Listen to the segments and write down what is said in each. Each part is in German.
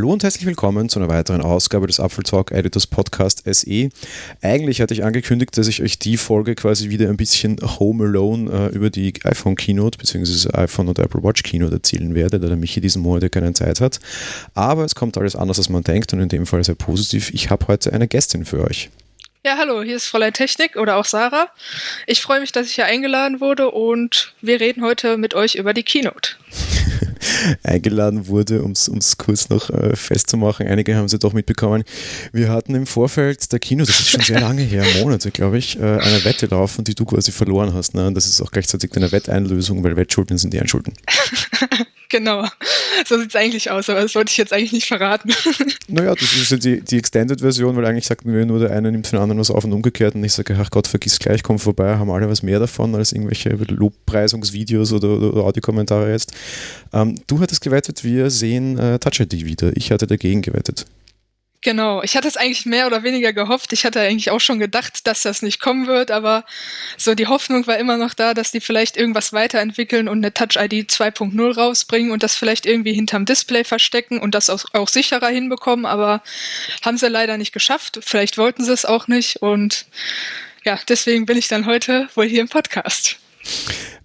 Hallo und herzlich willkommen zu einer weiteren Ausgabe des Apfel Talk Editors Podcast SE. Eigentlich hatte ich angekündigt, dass ich euch die Folge quasi wieder ein bisschen Home Alone äh, über die iPhone Keynote bzw. iPhone und Apple Watch Keynote erzählen werde, da der Michi diesen Monat ja keine Zeit hat. Aber es kommt alles anders, als man denkt und in dem Fall sehr positiv. Ich habe heute eine Gästin für euch. Ja, hallo, hier ist Fräulein Technik oder auch Sarah. Ich freue mich, dass ich hier eingeladen wurde und wir reden heute mit euch über die Keynote. eingeladen wurde, um es kurz noch äh, festzumachen. Einige haben sie doch mitbekommen. Wir hatten im Vorfeld der Kino, das ist schon sehr lange her, Monate, glaube ich, äh, eine Wette laufen, die du quasi verloren hast. Ne? Und das ist auch gleichzeitig eine Wetteinlösung, weil Wettschulden sind die Einschulden. Genau, so sieht es eigentlich aus, aber das wollte ich jetzt eigentlich nicht verraten. Naja, das ist ja die, die Extended-Version, weil eigentlich sagten wir nur, der eine nimmt von den anderen was auf und umgekehrt und ich sage, ach Gott, vergiss gleich, komm vorbei, haben alle was mehr davon als irgendwelche Lobpreisungsvideos oder, oder Audiokommentare jetzt. Ähm, du hattest gewettet, wir sehen äh, Touch ID wieder. Ich hatte dagegen gewettet. Genau, ich hatte es eigentlich mehr oder weniger gehofft. Ich hatte eigentlich auch schon gedacht, dass das nicht kommen wird, aber so die Hoffnung war immer noch da, dass die vielleicht irgendwas weiterentwickeln und eine Touch ID 2.0 rausbringen und das vielleicht irgendwie hinterm Display verstecken und das auch, auch sicherer hinbekommen, aber haben sie leider nicht geschafft. Vielleicht wollten sie es auch nicht und ja, deswegen bin ich dann heute wohl hier im Podcast.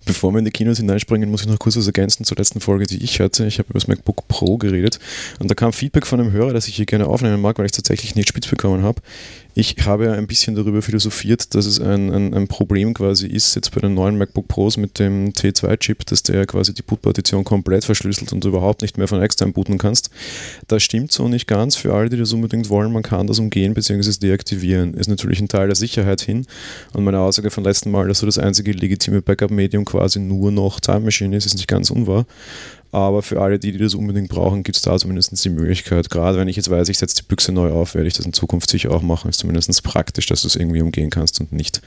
Bevor wir in die Kinos hineinspringen, muss ich noch kurz was ergänzen zur letzten Folge, die ich hatte. Ich habe über das MacBook Pro geredet und da kam Feedback von einem Hörer, dass ich hier gerne aufnehmen mag, weil ich es tatsächlich nicht spitz bekommen habe. Ich habe ein bisschen darüber philosophiert, dass es ein, ein, ein, Problem quasi ist, jetzt bei den neuen MacBook Pros mit dem T2-Chip, dass der quasi die Bootpartition komplett verschlüsselt und du überhaupt nicht mehr von extern booten kannst. Das stimmt so nicht ganz. Für alle, die das unbedingt wollen, man kann das umgehen bzw. deaktivieren. Ist natürlich ein Teil der Sicherheit hin. Und meine Aussage von letzten Mal, dass so das einzige legitime Backup-Medium quasi nur noch Time Machine ist, ist nicht ganz unwahr. Aber für alle, die, die das unbedingt brauchen, gibt es da zumindest die Möglichkeit. Gerade wenn ich jetzt weiß, ich setze die Büchse neu auf, werde ich das in Zukunft sicher auch machen. Ist zumindest praktisch, dass du es irgendwie umgehen kannst und nicht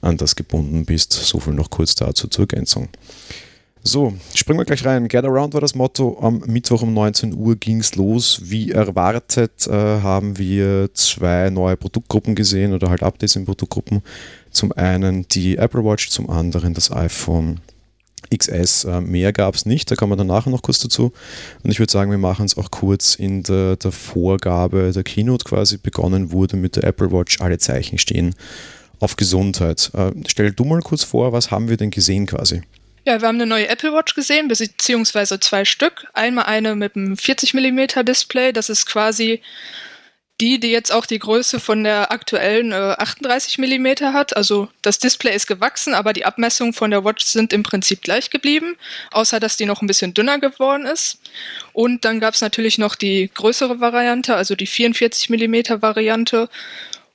an das gebunden bist. So viel noch kurz dazu zur Ergänzung. So, springen wir gleich rein. Get Around war das Motto. Am Mittwoch um 19 Uhr ging es los. Wie erwartet äh, haben wir zwei neue Produktgruppen gesehen oder halt Updates in Produktgruppen. Zum einen die Apple Watch, zum anderen das iPhone XS. Äh, mehr gab es nicht, da kommen wir danach noch kurz dazu. Und ich würde sagen, wir machen es auch kurz in der, der, Vorgabe der Keynote quasi. Begonnen wurde mit der Apple Watch, alle Zeichen stehen auf Gesundheit. Äh, stell du mal kurz vor, was haben wir denn gesehen quasi? Ja, wir haben eine neue Apple Watch gesehen, beziehungsweise zwei Stück. Einmal eine mit einem 40 mm Display, das ist quasi die, die jetzt auch die Größe von der aktuellen äh, 38 mm hat. Also das Display ist gewachsen, aber die Abmessungen von der Watch sind im Prinzip gleich geblieben, außer dass die noch ein bisschen dünner geworden ist. Und dann gab es natürlich noch die größere Variante, also die 44 mm Variante.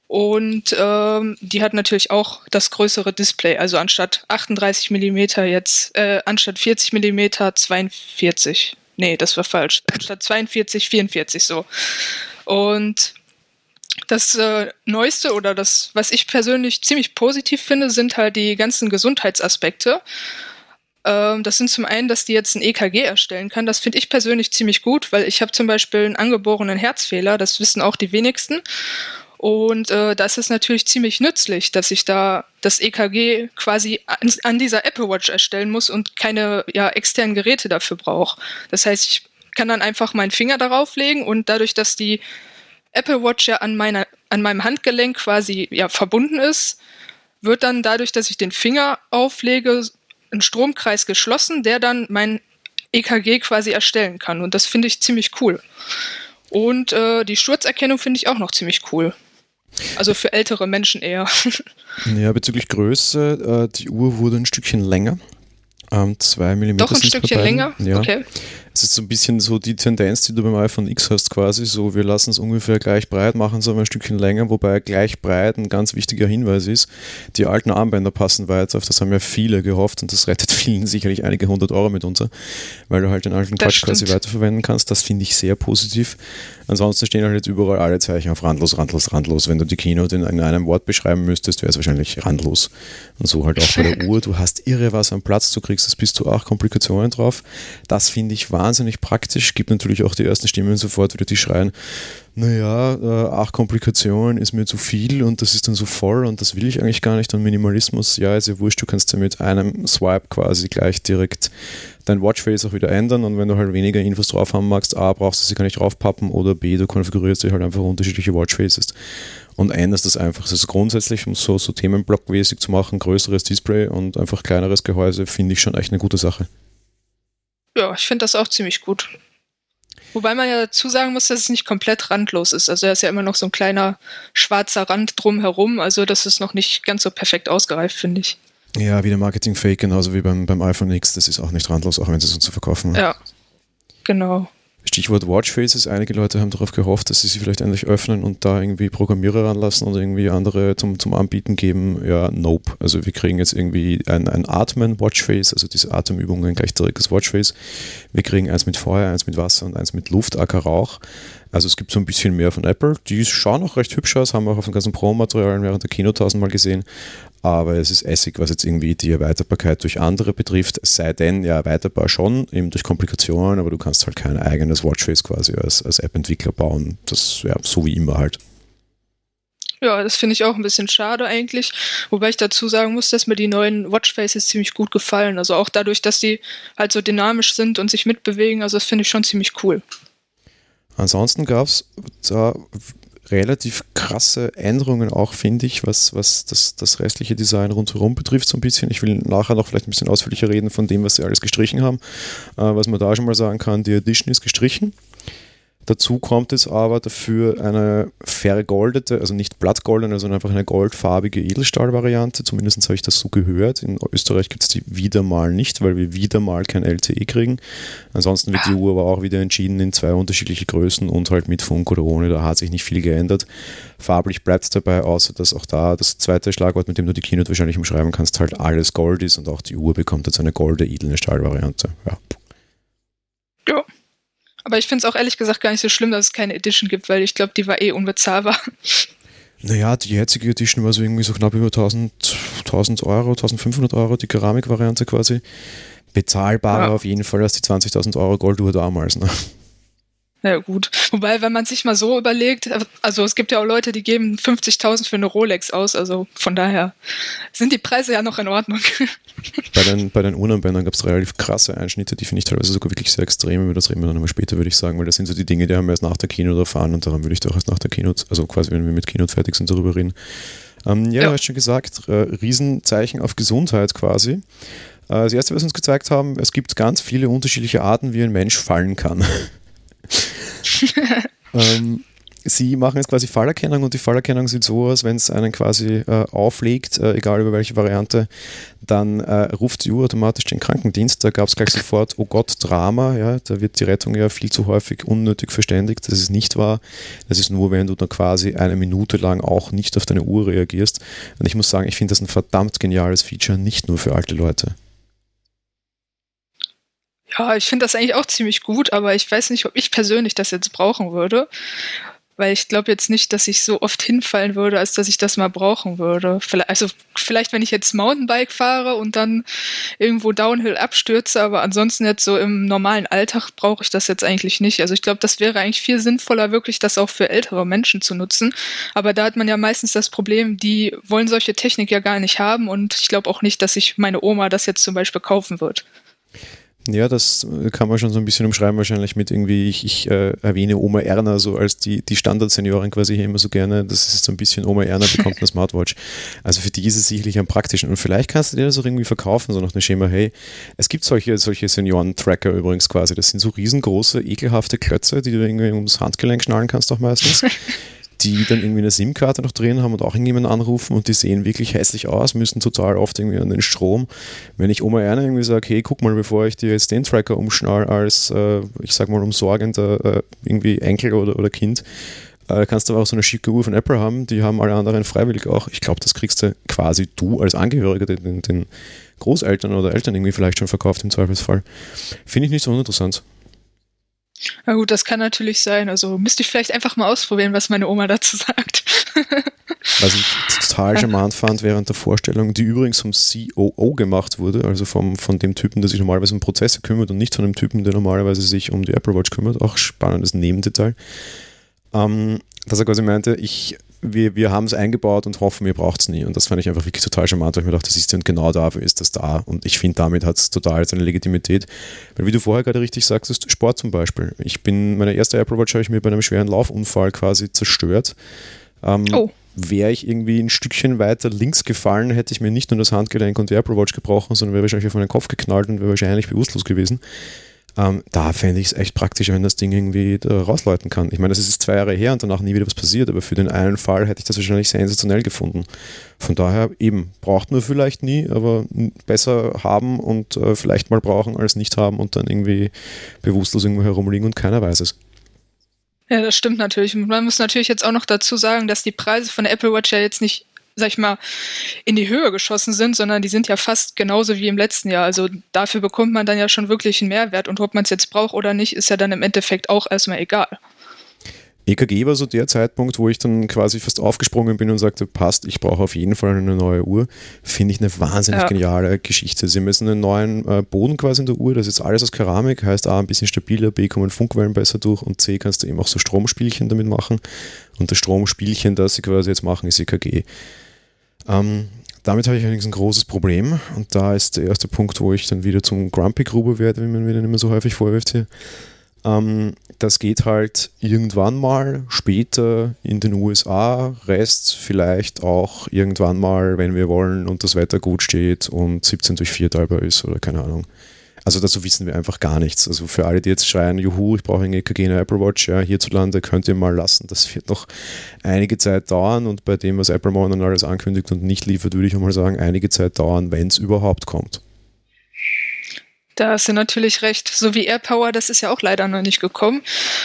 Und ähm, die hat natürlich auch das größere Display, also anstatt 38 mm jetzt, äh, anstatt 40 mm 42. Nee, das war falsch. Anstatt 42, 44 so. Und das äh, Neueste oder das, was ich persönlich ziemlich positiv finde, sind halt die ganzen Gesundheitsaspekte. Ähm, das sind zum einen, dass die jetzt ein EKG erstellen kann. Das finde ich persönlich ziemlich gut, weil ich habe zum Beispiel einen angeborenen Herzfehler. Das wissen auch die wenigsten. Und äh, da ist natürlich ziemlich nützlich, dass ich da das EKG quasi an, an dieser Apple Watch erstellen muss und keine ja, externen Geräte dafür brauche. Das heißt, ich kann dann einfach meinen Finger darauf legen und dadurch, dass die Apple Watch ja an, meiner, an meinem Handgelenk quasi ja, verbunden ist, wird dann dadurch, dass ich den Finger auflege, ein Stromkreis geschlossen, der dann mein EKG quasi erstellen kann. Und das finde ich ziemlich cool. Und äh, die Sturzerkennung finde ich auch noch ziemlich cool. Also für ältere Menschen eher. Ja, bezüglich Größe, äh, die Uhr wurde ein Stückchen länger. Ähm, zwei Millimeter. Doch ein Stückchen länger? Ja. Okay. Es ist so ein bisschen so die Tendenz, die du beim iPhone X hast, quasi so, wir lassen es ungefähr gleich breit, machen es aber ein Stückchen länger, wobei gleich breit ein ganz wichtiger Hinweis ist, die alten Armbänder passen weiter, auf das haben ja viele gehofft und das rettet vielen sicherlich einige hundert Euro mitunter, weil du halt den alten Quatsch quasi weiterverwenden kannst. Das finde ich sehr positiv. Ansonsten stehen halt jetzt überall alle Zeichen auf randlos, randlos, randlos. Wenn du die Keynote in einem Wort beschreiben müsstest, wäre es wahrscheinlich randlos. Und so halt auch bei der Uhr. Du hast irre was am Platz, du kriegst es bis zu acht Komplikationen drauf. Das finde ich wahnsinnig wahnsinnig praktisch. Gibt natürlich auch die ersten Stimmen sofort wieder, die schreien, naja, äh, ach, Komplikationen ist mir zu viel und das ist dann so voll und das will ich eigentlich gar nicht. Und Minimalismus, ja, ist ja wurscht, du kannst ja mit einem Swipe quasi gleich direkt dein Watchface auch wieder ändern und wenn du halt weniger Infos drauf haben magst, A, brauchst du sie gar nicht draufpappen oder B, du konfigurierst dir halt einfach unterschiedliche Watchfaces und änderst das einfach. Also grundsätzlich, um so, so Themenblockmäßig zu machen, größeres Display und einfach kleineres Gehäuse, finde ich schon echt eine gute Sache. Ja, ich finde das auch ziemlich gut. Wobei man ja dazu sagen muss, dass es nicht komplett randlos ist. Also da ist ja immer noch so ein kleiner schwarzer Rand drumherum. Also das ist noch nicht ganz so perfekt ausgereift, finde ich. Ja, wieder Marketing-Fake, genauso wie beim, beim iPhone X. Das ist auch nicht randlos, auch wenn sie es uns zu verkaufen haben. Ja, genau. Stichwort Watchfaces. Einige Leute haben darauf gehofft, dass sie sie vielleicht endlich öffnen und da irgendwie Programmierer ranlassen oder irgendwie andere zum, zum Anbieten geben. Ja, nope. Also wir kriegen jetzt irgendwie ein, ein Atmen-Watchface, also diese Atemübungen gleich direkt das Watchface. Wir kriegen eins mit Feuer, eins mit Wasser und eins mit Luft, Acker Rauch. Also es gibt so ein bisschen mehr von Apple. Die schauen auch recht hübsch aus, haben wir auch auf dem ganzen Pro-Material während der Kino tausendmal gesehen aber es ist Essig, was jetzt irgendwie die Erweiterbarkeit durch andere betrifft, sei denn ja erweiterbar schon, eben durch Komplikationen, aber du kannst halt kein eigenes Watchface quasi als, als App-Entwickler bauen. Das ja so wie immer halt. Ja, das finde ich auch ein bisschen schade eigentlich. Wobei ich dazu sagen muss, dass mir die neuen Watchfaces ziemlich gut gefallen. Also auch dadurch, dass die halt so dynamisch sind und sich mitbewegen. Also das finde ich schon ziemlich cool. Ansonsten gab es da relativ krasse Änderungen auch, finde ich, was, was das, das restliche Design rundherum betrifft, so ein bisschen. Ich will nachher noch vielleicht ein bisschen ausführlicher reden von dem, was sie alles gestrichen haben. Äh, was man da schon mal sagen kann, die Edition ist gestrichen. Dazu kommt es aber dafür eine vergoldete, also nicht blattgoldene, sondern einfach eine goldfarbige Edelstahl-Variante. Zumindest habe ich das so gehört. In Österreich gibt es die wieder mal nicht, weil wir wieder mal kein LTE kriegen. Ansonsten wird die Uhr aber auch wieder entschieden in zwei unterschiedliche Größen und halt mit Funk oder ohne. Da hat sich nicht viel geändert. Farblich bleibt es dabei, außer dass auch da das zweite Schlagwort, mit dem du die Keynote wahrscheinlich umschreiben kannst, halt alles Gold ist und auch die Uhr bekommt jetzt eine golde edle Stahlvariante. Ja. Ja. Aber ich finde es auch ehrlich gesagt gar nicht so schlimm, dass es keine Edition gibt, weil ich glaube, die war eh unbezahlbar. Naja, die jetzige Edition war so irgendwie so knapp über 1000, 1000 Euro, 1500 Euro, die Keramikvariante quasi. Bezahlbarer ja. auf jeden Fall als die 20.000 Euro Golduhr damals. Ne? Ja, gut. Wobei, wenn man sich mal so überlegt, also es gibt ja auch Leute, die geben 50.000 für eine Rolex aus, also von daher sind die Preise ja noch in Ordnung. Bei den, bei den Unarmbändern gab es relativ krasse Einschnitte, die finde ich teilweise sogar wirklich sehr extrem, über das reden wir dann immer später, würde ich sagen, weil das sind so die Dinge, die haben wir erst nach der Keynote erfahren und daran würde ich doch erst nach der Keynote, also quasi wenn wir mit Keynote fertig sind, darüber reden. Ähm, ja, ja. du hast schon gesagt, äh, Riesenzeichen auf Gesundheit quasi. Äh, das erste, was wir uns gezeigt haben, es gibt ganz viele unterschiedliche Arten, wie ein Mensch fallen kann. ähm, sie machen jetzt quasi Fallerkennung und die Fallerkennung sieht so aus, wenn es einen quasi äh, auflegt, äh, egal über welche Variante, dann äh, ruft die Uhr automatisch den Krankendienst. Da gab es gleich sofort, oh Gott, Drama, ja, da wird die Rettung ja viel zu häufig unnötig verständigt. Das ist nicht wahr. Das ist nur, wenn du dann quasi eine Minute lang auch nicht auf deine Uhr reagierst. Und ich muss sagen, ich finde das ein verdammt geniales Feature, nicht nur für alte Leute. Ja, ich finde das eigentlich auch ziemlich gut, aber ich weiß nicht, ob ich persönlich das jetzt brauchen würde. Weil ich glaube jetzt nicht, dass ich so oft hinfallen würde, als dass ich das mal brauchen würde. Also vielleicht, wenn ich jetzt Mountainbike fahre und dann irgendwo Downhill abstürze, aber ansonsten jetzt so im normalen Alltag brauche ich das jetzt eigentlich nicht. Also ich glaube, das wäre eigentlich viel sinnvoller, wirklich das auch für ältere Menschen zu nutzen. Aber da hat man ja meistens das Problem, die wollen solche Technik ja gar nicht haben und ich glaube auch nicht, dass sich meine Oma das jetzt zum Beispiel kaufen wird. Ja, das kann man schon so ein bisschen umschreiben, wahrscheinlich mit irgendwie, ich, ich äh, erwähne Oma Erna so als die, die Standard-Seniorin quasi hier immer so gerne. Das ist so ein bisschen Oma Erna bekommt eine Smartwatch. Also für die ist es sicherlich am praktischen. Und vielleicht kannst du dir das auch irgendwie verkaufen, so nach dem Schema, hey, es gibt solche, solche Senioren-Tracker übrigens quasi. Das sind so riesengroße, ekelhafte Klötze, die du irgendwie ums Handgelenk schnallen kannst auch meistens. die dann irgendwie eine SIM-Karte noch drin haben und auch irgendjemanden anrufen und die sehen wirklich hässlich aus, müssen total oft irgendwie an den Strom. Wenn ich Oma Erna irgendwie sage, hey, guck mal, bevor ich dir jetzt den Tracker umschnall als, äh, ich sag mal, umsorgender äh, irgendwie Enkel oder, oder Kind, äh, kannst du aber auch so eine schicke Uhr von Apple haben, die haben alle anderen freiwillig auch. Ich glaube, das kriegst du quasi du als Angehöriger den, den Großeltern oder Eltern irgendwie vielleicht schon verkauft im Zweifelsfall. Finde ich nicht so uninteressant. Na gut, das kann natürlich sein. Also müsste ich vielleicht einfach mal ausprobieren, was meine Oma dazu sagt. Was ich total charmant fand während der Vorstellung, die übrigens vom COO gemacht wurde, also vom, von dem Typen, der sich normalerweise um Prozesse kümmert und nicht von dem Typen, der normalerweise sich um die Apple Watch kümmert. Auch spannendes Nebendetail. Ähm, dass er quasi meinte, ich wir, wir haben es eingebaut und hoffen, ihr braucht es nie. Und das fand ich einfach wirklich total charmant, weil ich mir dachte, das ist und genau dafür ist das da. Und ich finde, damit hat es total seine Legitimität. Weil wie du vorher gerade richtig sagst, Sport zum Beispiel. Ich bin, meine erste Apple Watch habe ich mir bei einem schweren Laufunfall quasi zerstört. Ähm, oh. Wäre ich irgendwie ein Stückchen weiter links gefallen, hätte ich mir nicht nur das Handgelenk und die Apple Watch gebrochen, sondern wäre wahrscheinlich auf meinen Kopf geknallt und wäre wahrscheinlich bewusstlos gewesen. Ähm, da fände ich es echt praktisch, wenn das Ding irgendwie da rausläuten kann. Ich meine, das ist zwei Jahre her und danach nie wieder was passiert, aber für den einen Fall hätte ich das wahrscheinlich sensationell gefunden. Von daher eben, braucht man vielleicht nie, aber besser haben und äh, vielleicht mal brauchen als nicht haben und dann irgendwie bewusstlos irgendwo herumliegen und keiner weiß es. Ja, das stimmt natürlich. Man muss natürlich jetzt auch noch dazu sagen, dass die Preise von der Apple Watch ja jetzt nicht sag ich mal, in die Höhe geschossen sind, sondern die sind ja fast genauso wie im letzten Jahr. Also dafür bekommt man dann ja schon wirklich einen Mehrwert und ob man es jetzt braucht oder nicht, ist ja dann im Endeffekt auch erstmal egal. EKG war so der Zeitpunkt, wo ich dann quasi fast aufgesprungen bin und sagte, passt, ich brauche auf jeden Fall eine neue Uhr. Finde ich eine wahnsinnig ja. geniale Geschichte. Sie müssen einen neuen äh, Boden quasi in der Uhr, das ist jetzt alles aus Keramik, heißt A, ein bisschen stabiler, B, kommen Funkwellen besser durch und C, kannst du eben auch so Stromspielchen damit machen. Und das Stromspielchen, das sie quasi jetzt machen, ist EKG. Ähm, damit habe ich allerdings ein großes Problem und da ist der erste Punkt, wo ich dann wieder zum Grumpy Gruber werde, wie man mir dann immer so häufig vorwirft hier. Ähm, das geht halt irgendwann mal später in den USA, Rest vielleicht auch irgendwann mal, wenn wir wollen und das Wetter gut steht und 17 durch 4 teilbar ist oder keine Ahnung. Also dazu wissen wir einfach gar nichts. Also für alle, die jetzt schreien, juhu, ich brauche eine EKG, eine Apple Watch, ja, hierzulande könnt ihr mal lassen. Das wird noch einige Zeit dauern und bei dem, was Apple momentan alles ankündigt und nicht liefert, würde ich einmal sagen, einige Zeit dauern, wenn es überhaupt kommt. Da hast du natürlich recht. So wie AirPower, das ist ja auch leider noch nicht gekommen.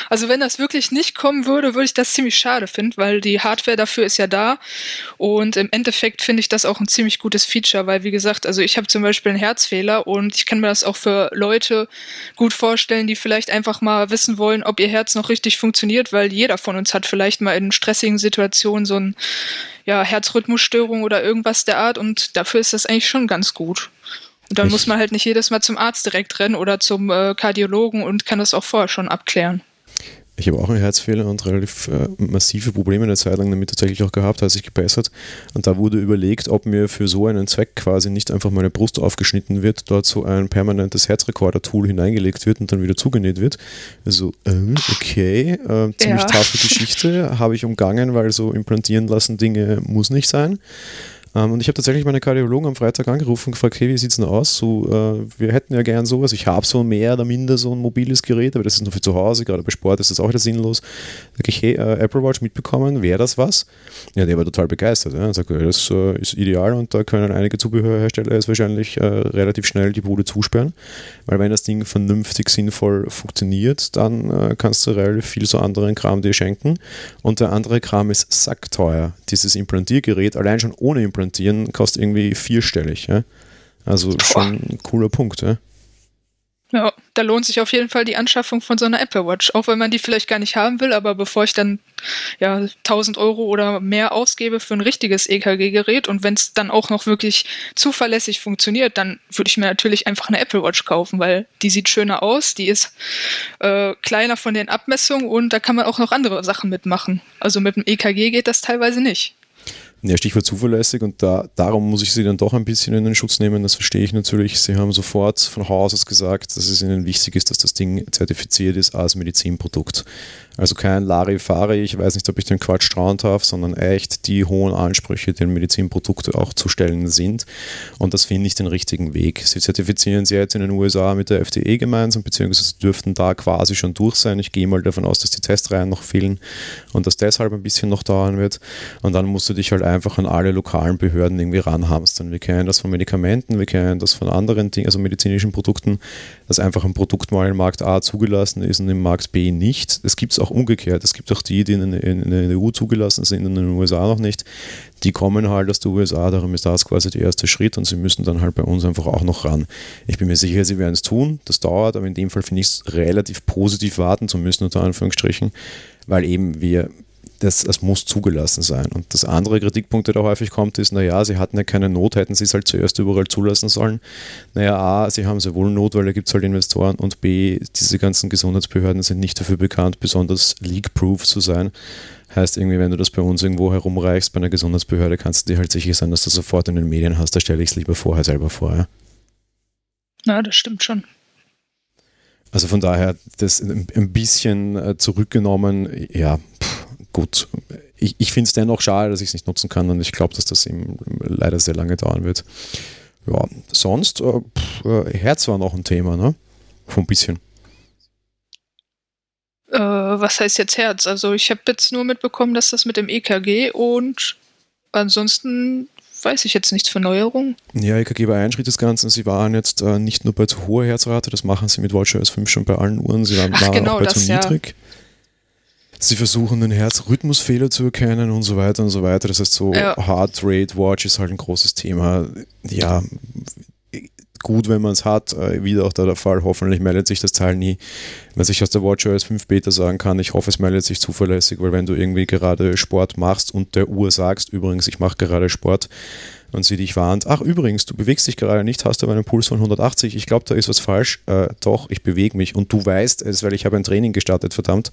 Also wenn das wirklich nicht kommen würde, würde ich das ziemlich schade finden, weil die Hardware dafür ist ja da. Und im Endeffekt finde ich das auch ein ziemlich gutes Feature, weil wie gesagt, also ich habe zum Beispiel einen Herzfehler und ich kann mir das auch für Leute gut vorstellen, die vielleicht einfach mal wissen wollen, ob ihr Herz noch richtig funktioniert, weil jeder von uns hat vielleicht mal in stressigen Situationen so ein ja, Herzrhythmusstörung oder irgendwas der Art und dafür ist das eigentlich schon ganz gut. Und dann ich muss man halt nicht jedes Mal zum Arzt direkt rennen oder zum äh, Kardiologen und kann das auch vorher schon abklären. Ich habe auch einen Herzfehler und relativ äh, massive Probleme eine Zeit lang damit tatsächlich auch gehabt, hat sich gebessert. Und da wurde überlegt, ob mir für so einen Zweck quasi nicht einfach meine Brust aufgeschnitten wird, dort so ein permanentes Herzrekorder-Tool hineingelegt wird und dann wieder zugenäht wird. Also, äh, okay, äh, ziemlich ja. taffe Geschichte, habe ich umgangen, weil so implantieren lassen Dinge muss nicht sein. Ähm, und ich habe tatsächlich meine Kardiologen am Freitag angerufen und gefragt, hey, wie sieht es denn aus? So, äh, wir hätten ja gern sowas. Ich habe so mehr oder minder so ein mobiles Gerät, aber das ist nur für zu Hause, gerade bei Sport ist das auch wieder sinnlos. Da sage ich, hey, äh, Apple Watch mitbekommen, wäre das was? Ja, der war total begeistert. Ja. Er sagt, das äh, ist ideal und da können einige Zubehörhersteller jetzt wahrscheinlich äh, relativ schnell die Bude zusperren, weil wenn das Ding vernünftig sinnvoll funktioniert, dann äh, kannst du relativ viel so anderen Kram dir schenken. Und der andere Kram ist sackteuer. Dieses Implantiergerät, allein schon ohne Implantier implantieren, kostet irgendwie vierstellig. Ja? Also Boah. schon ein cooler Punkt. Ja? Ja, da lohnt sich auf jeden Fall die Anschaffung von so einer Apple Watch, auch wenn man die vielleicht gar nicht haben will, aber bevor ich dann ja 1000 Euro oder mehr ausgebe für ein richtiges EKG-Gerät und wenn es dann auch noch wirklich zuverlässig funktioniert, dann würde ich mir natürlich einfach eine Apple Watch kaufen, weil die sieht schöner aus, die ist äh, kleiner von den Abmessungen und da kann man auch noch andere Sachen mitmachen. Also mit dem EKG geht das teilweise nicht. Ja, Stichwort zuverlässig und da, darum muss ich sie dann doch ein bisschen in den Schutz nehmen, das verstehe ich natürlich. Sie haben sofort von Haus aus gesagt, dass es ihnen wichtig ist, dass das Ding zertifiziert ist als Medizinprodukt. Also kein Larifari, ich weiß nicht, ob ich den Quatsch trauen darf, sondern echt die hohen Ansprüche, die Medizinprodukte auch zu stellen sind. Und das finde ich den richtigen Weg. Sie zertifizieren sie jetzt in den USA mit der FDE gemeinsam, beziehungsweise dürften da quasi schon durch sein. Ich gehe mal davon aus, dass die Testreihen noch fehlen und dass deshalb ein bisschen noch dauern wird. Und dann musst du dich halt einfach an alle lokalen Behörden irgendwie ranhamstern. Wir kennen das von Medikamenten, wir kennen das von anderen Dingen, also medizinischen Produkten, dass einfach ein Produkt mal im Markt A zugelassen ist und im Markt B nicht. Es gibt es auch umgekehrt. Es gibt auch die, die in, in, in der EU zugelassen sind und in den USA noch nicht. Die kommen halt aus den USA, darum ist das quasi der erste Schritt und sie müssen dann halt bei uns einfach auch noch ran. Ich bin mir sicher, sie werden es tun. Das dauert, aber in dem Fall finde ich es relativ positiv warten zu müssen, unter Anführungsstrichen, weil eben wir das, das muss zugelassen sein. Und das andere Kritikpunkt, der da häufig kommt, ist, naja, sie hatten ja keine Not, hätten sie es halt zuerst überall zulassen sollen. Naja, A, sie haben sehr wohl Not, weil da gibt es halt Investoren und B, diese ganzen Gesundheitsbehörden sind nicht dafür bekannt, besonders leak-proof zu sein. Heißt irgendwie, wenn du das bei uns irgendwo herumreichst, bei einer Gesundheitsbehörde, kannst du dir halt sicher sein, dass du sofort in den Medien hast. Da stelle ich es lieber vorher selber vor. Ja? Na, das stimmt schon. Also von daher, das ein bisschen äh, zurückgenommen, ja, gut. Ich, ich finde es dennoch schade, dass ich es nicht nutzen kann und ich glaube, dass das eben leider sehr lange dauern wird. Ja, sonst, äh, pff, äh, Herz war noch ein Thema, ne? Von ein bisschen. Äh, was heißt jetzt Herz? Also ich habe jetzt nur mitbekommen, dass das mit dem EKG und ansonsten weiß ich jetzt nichts für Neuerungen. Ja, EKG war ein Schritt des Ganzen. Sie waren jetzt äh, nicht nur bei zu hoher Herzrate, das machen sie mit WatchOS 5 schon bei allen Uhren, sie waren, Ach, genau, auch bei das, zu niedrig. Ja. Sie versuchen den Herzrhythmusfehler zu erkennen und so weiter und so weiter. Das heißt, so ja. Heart Rate Watch ist halt ein großes Thema. Ja, gut, wenn man es hat. Äh, wieder auch da der Fall. Hoffentlich meldet sich das Teil nie. Was ich aus der WatchOS 5 Beta sagen kann, ich hoffe, es meldet sich zuverlässig, weil wenn du irgendwie gerade Sport machst und der Uhr sagst, übrigens, ich mache gerade Sport, und sie dich warnt, ach übrigens, du bewegst dich gerade nicht, hast aber einen Puls von 180, ich glaube, da ist was falsch. Äh, doch, ich bewege mich und du weißt es, weil ich habe ein Training gestartet, verdammt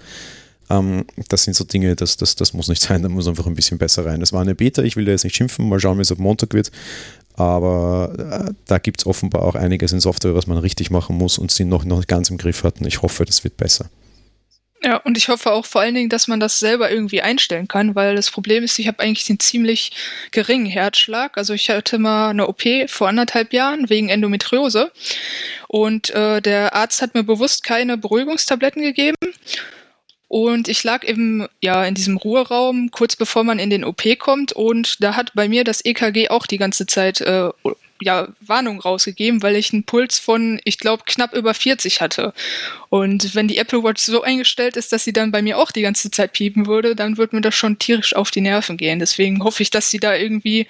ähm, das sind so Dinge, das, das, das muss nicht sein, da muss einfach ein bisschen besser rein. Das war eine Beta, ich will da jetzt nicht schimpfen, mal schauen, wie es ab Montag wird. Aber äh, da gibt es offenbar auch einiges in Software, was man richtig machen muss und sie noch, noch nicht ganz im Griff hatten. Ich hoffe, das wird besser. Ja, und ich hoffe auch vor allen Dingen, dass man das selber irgendwie einstellen kann, weil das Problem ist, ich habe eigentlich den ziemlich geringen Herzschlag. Also ich hatte mal eine OP vor anderthalb Jahren wegen Endometriose und äh, der Arzt hat mir bewusst keine Beruhigungstabletten gegeben und ich lag eben ja in diesem Ruheraum, kurz bevor man in den OP kommt. Und da hat bei mir das EKG auch die ganze Zeit äh, ja, Warnung rausgegeben, weil ich einen Puls von, ich glaube, knapp über 40 hatte. Und wenn die Apple Watch so eingestellt ist, dass sie dann bei mir auch die ganze Zeit piepen würde, dann würde mir das schon tierisch auf die Nerven gehen. Deswegen hoffe ich, dass sie da irgendwie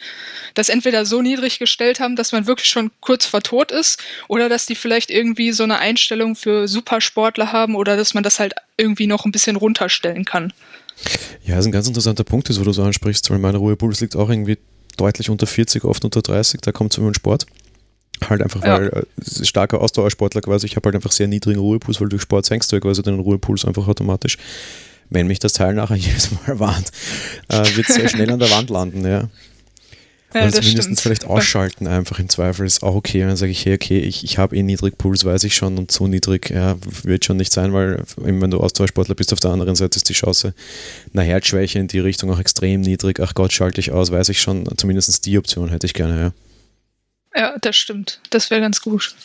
das entweder so niedrig gestellt haben, dass man wirklich schon kurz vor tot ist, oder dass die vielleicht irgendwie so eine Einstellung für Supersportler haben oder dass man das halt irgendwie noch ein bisschen runterstellen kann. Ja, das ist ein ganz interessanter Punkt, wo du so ansprichst, weil mein Ruhepuls liegt auch irgendwie deutlich unter 40, oft unter 30, da kommt es über den Sport. Halt einfach, ja. weil äh, starker Ausdauersportler quasi, ich habe halt einfach sehr niedrigen Ruhepuls, weil durch Sport senkst du ja quasi den Ruhepuls einfach automatisch. Wenn mich das Teil nachher jedes Mal warnt, äh, wird es sehr schnell an der Wand landen, ja. Ja, Oder zumindest vielleicht ausschalten einfach im Zweifel ist auch okay. Und dann sage ich, hey, okay, ich, ich habe eh niedrig Puls, weiß ich schon und so niedrig ja, wird schon nicht sein, weil wenn du Ausdauersportler bist, auf der anderen Seite ist die Chance eine Herzschwäche in die Richtung auch extrem niedrig. Ach Gott, schalte ich aus, weiß ich schon. Zumindest die Option hätte ich gerne, ja. Ja, das stimmt. Das wäre ganz gut.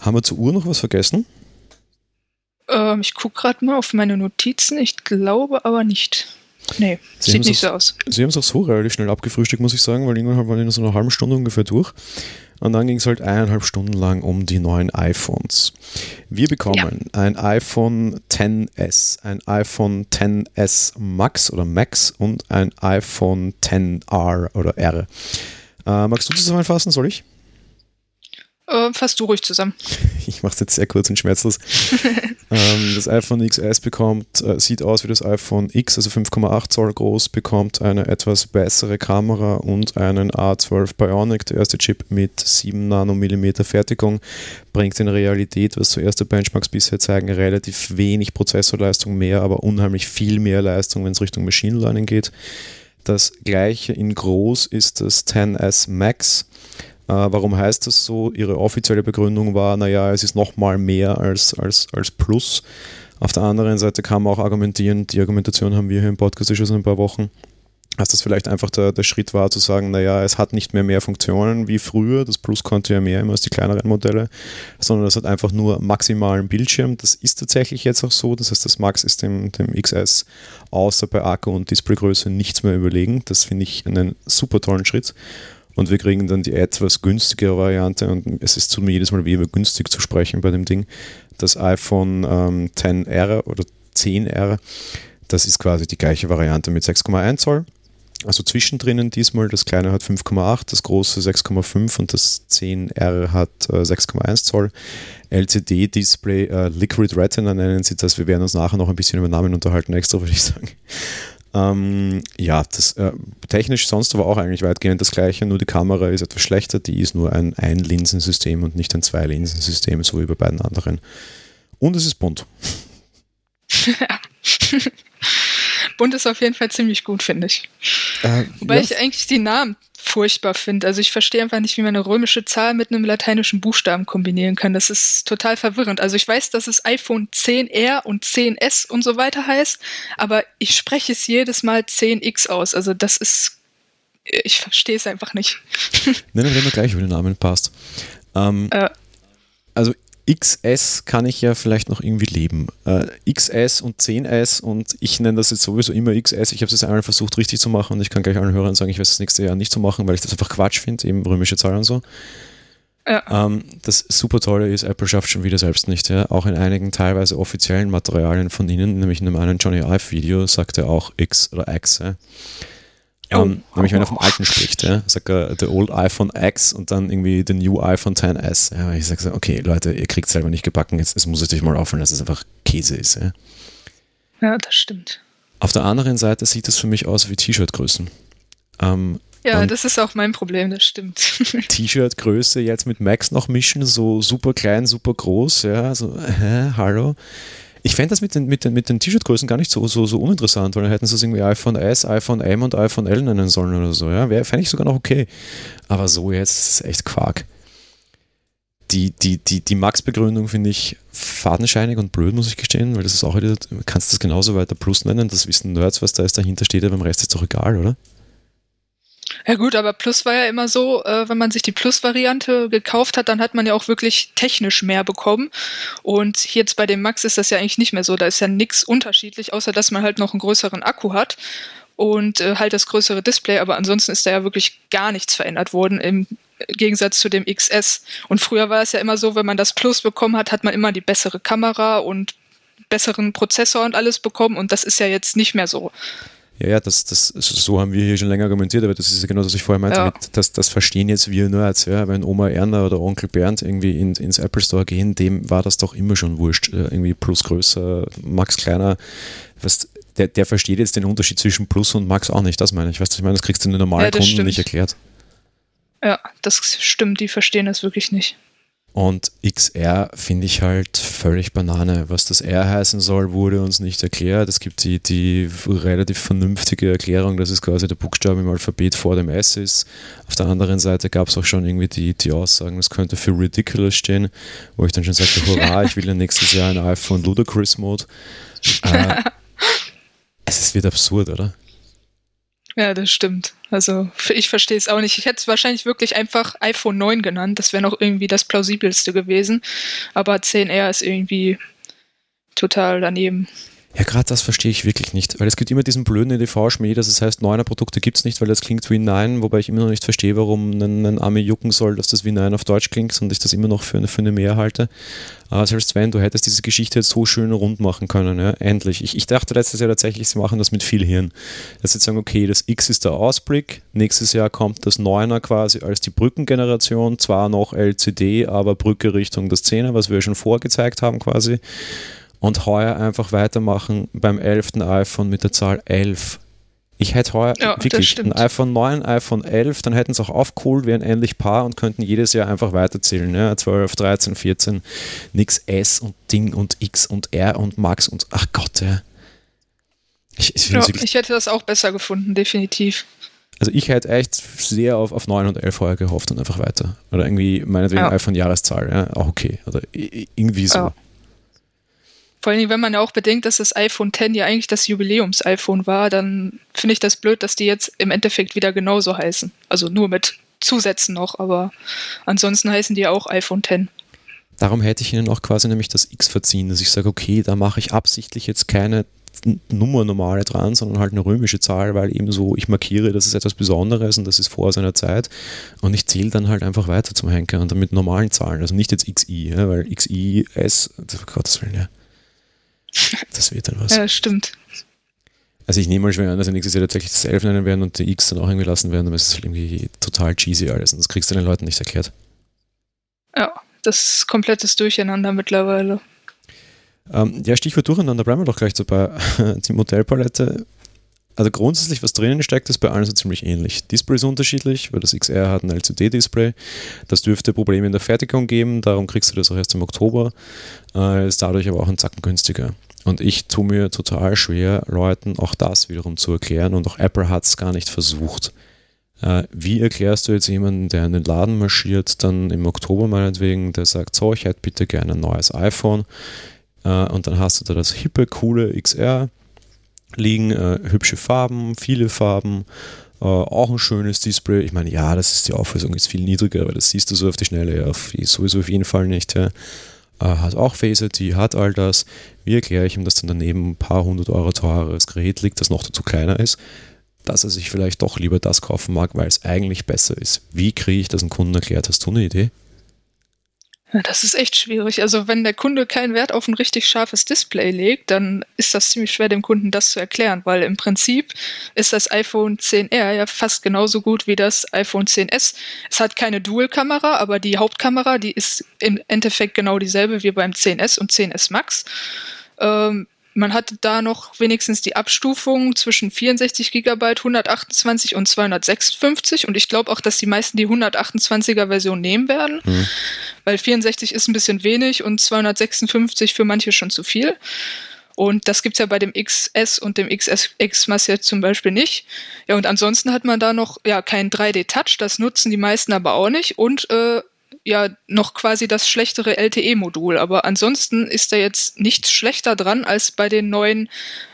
Haben wir zur Uhr noch was vergessen? Ähm, ich gucke gerade mal auf meine Notizen. Ich glaube aber nicht. Nee, Sie sieht nicht so aus. Sie haben es auch so relativ schnell abgefrühstückt, muss ich sagen, weil irgendwann waren wir in so einer halben Stunde ungefähr durch. Und dann ging es halt eineinhalb Stunden lang um die neuen iPhones. Wir bekommen ja. ein iPhone 10s, ein iPhone 10s Max oder Max und ein iPhone 10R oder R. Äh, magst du zusammenfassen? Soll ich? Äh, fass du ruhig zusammen. Ich mache es jetzt sehr kurz und schmerzlos. ähm, das iPhone XS bekommt, äh, sieht aus wie das iPhone X, also 5,8 Zoll groß, bekommt eine etwas bessere Kamera und einen A12 Bionic, der erste Chip mit 7 Nanomillimeter Fertigung, bringt in Realität, was zuerst die Benchmarks bisher zeigen, relativ wenig Prozessorleistung mehr, aber unheimlich viel mehr Leistung, wenn es Richtung Machine Learning geht. Das gleiche in groß ist das 10S Max warum heißt das so? Ihre offizielle Begründung war, naja, es ist nochmal mehr als, als, als Plus. Auf der anderen Seite kann man auch argumentieren, die Argumentation haben wir hier im Podcast schon ein paar Wochen, dass das vielleicht einfach der, der Schritt war zu sagen, naja, es hat nicht mehr mehr Funktionen wie früher, das Plus konnte ja mehr immer als die kleineren Modelle, sondern es hat einfach nur maximalen Bildschirm. Das ist tatsächlich jetzt auch so, das heißt, das Max ist dem, dem XS außer bei Akku und Displaygröße nichts mehr überlegen. Das finde ich einen super tollen Schritt. Und wir kriegen dann die etwas günstigere Variante und es ist zu mir jedes Mal wie günstig zu sprechen bei dem Ding. Das iPhone ähm, 10R oder 10R, das ist quasi die gleiche Variante mit 6,1 Zoll also zwischendrin diesmal, das kleine hat 5,8, das große 6,5 und das 10R hat äh, 6,1 Zoll. LCD-Display, äh, Liquid Retina nennen sie das. Wir werden uns nachher noch ein bisschen über Namen unterhalten, extra würde ich sagen. Ähm, ja, das äh, technisch sonst aber auch eigentlich weitgehend das gleiche, nur die Kamera ist etwas schlechter, die ist nur ein Ein-Linsensystem und nicht ein Zwei-Linsensystem, so wie bei beiden anderen. Und es ist bunt. Ja. Bunt ist auf jeden Fall ziemlich gut, finde ich. Äh, Wobei ja. ich eigentlich die Namen furchtbar finde. Also ich verstehe einfach nicht, wie man eine römische Zahl mit einem lateinischen Buchstaben kombinieren kann. Das ist total verwirrend. Also ich weiß, dass es iPhone 10R und 10S und so weiter heißt, aber ich spreche es jedes Mal 10X aus. Also das ist, ich verstehe es einfach nicht. Nennen wir gleich, wie der Name passt. Ähm, äh. Also XS kann ich ja vielleicht noch irgendwie leben. Äh, XS und 10S und ich nenne das jetzt sowieso immer XS. Ich habe es jetzt einmal versucht richtig zu machen und ich kann gleich allen Hörern sagen, ich werde das nächste Jahr nicht zu so machen, weil ich das einfach Quatsch finde, eben römische Zahlen und so. Ja. Ähm, das super Tolle ist, Apple schafft schon wieder selbst nicht. Ja? Auch in einigen teilweise offiziellen Materialien von ihnen, nämlich in einem einen Johnny Ive Video, sagt er auch X oder X. Ja? Oh. Um, nämlich wenn er vom alten spricht, ja, sagt er the old iPhone X und dann irgendwie the new iPhone 10s. Ja, ich sage so, okay, Leute, ihr kriegt es selber nicht gebacken, jetzt, jetzt muss es euch mal auffallen, dass es einfach Käse ist. Ja. ja, das stimmt. Auf der anderen Seite sieht es für mich aus wie T-Shirt-Größen. Ähm, ja, das ist auch mein Problem, das stimmt. T-Shirt-Größe jetzt mit Max noch mischen, so super klein, super groß, ja, so, hä, hallo. Ich fände das mit den, mit den, mit den T-Shirt-Größen gar nicht so, so, so uninteressant, weil dann hätten sie es irgendwie iPhone S, iPhone M und iPhone L nennen sollen oder so. Ja, fände ich sogar noch okay. Aber so jetzt ist es echt Quark. Die, die, die, die Max-Begründung finde ich fadenscheinig und blöd, muss ich gestehen, weil das ist auch wieder, kannst du das genauso weiter Plus nennen, das wissen Nerds, was da ist, dahinter steht, aber beim Rest ist doch egal, oder? Ja gut, aber Plus war ja immer so, äh, wenn man sich die Plus-Variante gekauft hat, dann hat man ja auch wirklich technisch mehr bekommen. Und jetzt bei dem Max ist das ja eigentlich nicht mehr so. Da ist ja nichts unterschiedlich, außer dass man halt noch einen größeren Akku hat und äh, halt das größere Display. Aber ansonsten ist da ja wirklich gar nichts verändert worden im Gegensatz zu dem XS. Und früher war es ja immer so, wenn man das Plus bekommen hat, hat man immer die bessere Kamera und besseren Prozessor und alles bekommen. Und das ist ja jetzt nicht mehr so. Ja, ja, das, das, so haben wir hier schon länger argumentiert, aber das ist ja genau das, was ich vorher meinte, ja. mit, das, das verstehen jetzt wir Nerds, ja, wenn Oma Erna oder Onkel Bernd irgendwie in, ins Apple Store gehen, dem war das doch immer schon wurscht, äh, irgendwie Plus größer, Max kleiner, was, der, der versteht jetzt den Unterschied zwischen Plus und Max auch nicht, das meine ich, weißt du, ich meine, das kriegst du den normalen ja, Kunden stimmt. nicht erklärt. Ja, das stimmt, die verstehen das wirklich nicht. Und XR finde ich halt völlig Banane. Was das R heißen soll, wurde uns nicht erklärt. Es gibt die, die relativ vernünftige Erklärung, dass es quasi der Buchstabe im Alphabet vor dem S ist. Auf der anderen Seite gab es auch schon irgendwie die, die Aussagen, es könnte für Ridiculous stehen, wo ich dann schon sagte, hurra, ich will ja nächstes Jahr ein iPhone Ludicrous Mode. Äh, es wird absurd, oder? Ja, das stimmt. Also ich verstehe es auch nicht. Ich hätte es wahrscheinlich wirklich einfach iPhone 9 genannt. Das wäre noch irgendwie das plausibelste gewesen. Aber 10R ist irgendwie total daneben. Ja, gerade das verstehe ich wirklich nicht, weil es gibt immer diesen blöden EDV-Schmäh, dass es heißt, neuner Produkte gibt es nicht, weil das klingt wie Nein, wobei ich immer noch nicht verstehe, warum ein, ein Ami jucken soll, dass das wie Nein auf Deutsch klingt und ich das immer noch für eine, für eine Mehr halte. Aber selbst wenn, du hättest diese Geschichte jetzt so schön rund machen können, ja, endlich. Ich, ich dachte letztes Jahr tatsächlich, sie machen das mit viel Hirn. Dass sie sagen, okay, das X ist der Ausblick, nächstes Jahr kommt das Neuner quasi als die Brückengeneration, zwar noch LCD, aber Brücke Richtung das Zehner, was wir schon vorgezeigt haben quasi und heuer einfach weitermachen beim 11. iPhone mit der Zahl 11. Ich hätte heuer ja, wirklich ein iPhone 9, iPhone 11, dann hätten sie auch aufgeholt, wären endlich Paar und könnten jedes Jahr einfach weiterzählen. Ja? 12, 13, 14, nix S und Ding und X und R und Max und ach Gott, ja. Ich, ich, ja, ich hätte das auch besser gefunden, definitiv. Also ich hätte echt sehr auf, auf 9 und 11 heuer gehofft und einfach weiter. Oder irgendwie meinetwegen ja. iPhone-Jahreszahl, ja, auch okay. Oder irgendwie so. Ja. Vor allem, wenn man ja auch bedenkt, dass das iPhone X ja eigentlich das Jubiläums-iPhone war, dann finde ich das blöd, dass die jetzt im Endeffekt wieder genauso heißen. Also nur mit Zusätzen noch, aber ansonsten heißen die ja auch iPhone X. Darum hätte ich ihnen auch quasi nämlich das X verziehen, dass ich sage, okay, da mache ich absichtlich jetzt keine Nummer normale dran, sondern halt eine römische Zahl, weil eben so ich markiere, das ist etwas Besonderes und das ist vor seiner Zeit und ich zähle dann halt einfach weiter zum Henker und dann mit normalen Zahlen, also nicht jetzt XI, ja, weil XI, S, oh Gottes Willen, ja. Das wird dann was. Ja, stimmt. Also ich nehme mal schwer an, dass sie nächstes Jahr tatsächlich das 11 nennen werden und die X dann auch irgendwie lassen werden, aber es ist halt irgendwie total cheesy alles und das kriegst du den Leuten nicht erklärt. Ja, das ist komplettes Durcheinander mittlerweile. Ähm, ja, Stichwort Durcheinander, bleiben wir doch gleich dabei. Die Modellpalette, also grundsätzlich, was drinnen steckt, ist bei allen so ziemlich ähnlich. Display ist unterschiedlich, weil das XR hat ein LCD-Display. Das dürfte Probleme in der Fertigung geben, darum kriegst du das auch erst im Oktober. Äh, ist dadurch aber auch ein Zacken günstiger. Und ich tue mir total schwer, Leuten auch das wiederum zu erklären und auch Apple hat es gar nicht versucht. Äh, wie erklärst du jetzt jemanden, der in den Laden marschiert, dann im Oktober meinetwegen, der sagt, so, ich hätte bitte gerne ein neues iPhone äh, und dann hast du da das hippe, coole XR liegen, äh, hübsche Farben, viele Farben, äh, auch ein schönes Display. Ich meine, ja, das ist die Auflösung ist viel niedriger, aber das siehst du so auf die Schnelle auf, sowieso auf jeden Fall nicht. Ja. Äh, hat auch Face ID, hat all das. Wie erkläre ich ihm, dass dann daneben ein paar hundert Euro teureres Gerät liegt, das noch dazu kleiner ist, dass er sich vielleicht doch lieber das kaufen mag, weil es eigentlich besser ist. Wie kriege ich das einem Kunden erklärt? Hast du eine Idee? Das ist echt schwierig. Also wenn der Kunde keinen Wert auf ein richtig scharfes Display legt, dann ist das ziemlich schwer, dem Kunden das zu erklären, weil im Prinzip ist das iPhone 10R ja fast genauso gut wie das iPhone 10S. Es hat keine Dual-Kamera, aber die Hauptkamera, die ist im Endeffekt genau dieselbe wie beim 10S und 10S Max. Ähm, man hat da noch wenigstens die Abstufung zwischen 64 GB, 128 und 256 und ich glaube auch, dass die meisten die 128er Version nehmen werden, mhm. weil 64 ist ein bisschen wenig und 256 für manche schon zu viel. Und das gibt es ja bei dem XS und dem XS Mass jetzt zum Beispiel nicht. Ja, und ansonsten hat man da noch ja kein 3D-Touch, das nutzen die meisten aber auch nicht. Und äh, ja noch quasi das schlechtere LTE-Modul. Aber ansonsten ist da jetzt nichts schlechter dran als bei den neuen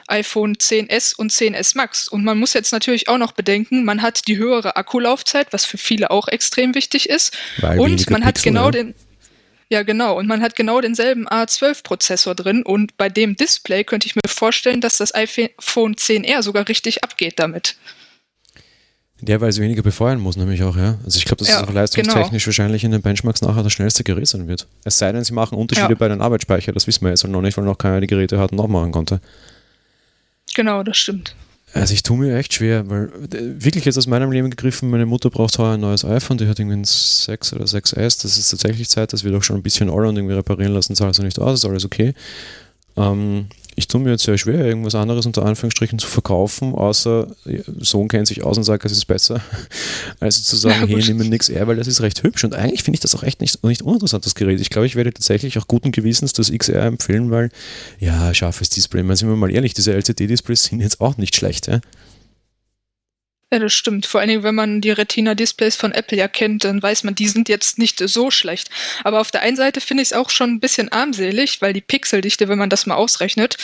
iPhone 10s und 10s Max. Und man muss jetzt natürlich auch noch bedenken, man hat die höhere Akkulaufzeit, was für viele auch extrem wichtig ist. Weil und man hat Pixel, genau ja. den ja, genau. Und man hat genau denselben A12-Prozessor drin. Und bei dem Display könnte ich mir vorstellen, dass das iPhone 10R sogar richtig abgeht damit. Ja, weil es weniger befeuern muss, nämlich auch, ja. Also ich glaube, dass Ja, es auch leistungstechnisch wahrscheinlich in den Benchmarks nachher das schnellste Gerät sein wird. Es sei denn, sie machen Unterschiede Ja. bei den Arbeitsspeicher, das wissen wir jetzt noch nicht, weil noch keiner die Geräte hat und auch machen konnte. Genau, das stimmt. Also ich tue mir echt schwer, weil äh, wirklich jetzt aus meinem Leben gegriffen, meine Mutter braucht heuer ein neues iPhone, die hat irgendwie ein 6 oder 6S, das ist tatsächlich Zeit, das wird auch schon ein bisschen Allround irgendwie reparieren lassen, zahlt also nicht aus, ist alles okay. Ähm, ich tue mir jetzt sehr schwer, irgendwas anderes unter Anführungsstrichen zu verkaufen, außer Sohn kennt sich aus und sagt, es ist besser, als zu sagen, Ja, hey, nimm mir nichts eher, weil das ist recht hübsch und eigentlich finde ich das auch echt nicht, nicht uninteressant, das Gerät. Ich glaube, ich werde tatsächlich auch guten Gewissens das XR empfehlen, weil, ja, scharfes Display, meine, sind wir mal ehrlich, diese LCD-Displays sind jetzt auch nicht schlecht, ja? Ja, das stimmt. Vor allen Dingen, wenn man die Retina-Displays von Apple ja kennt, dann weiß man, die sind jetzt nicht so schlecht. Aber auf der einen Seite finde ich es auch schon ein bisschen armselig, weil die Pixeldichte, wenn man das mal ausrechnet,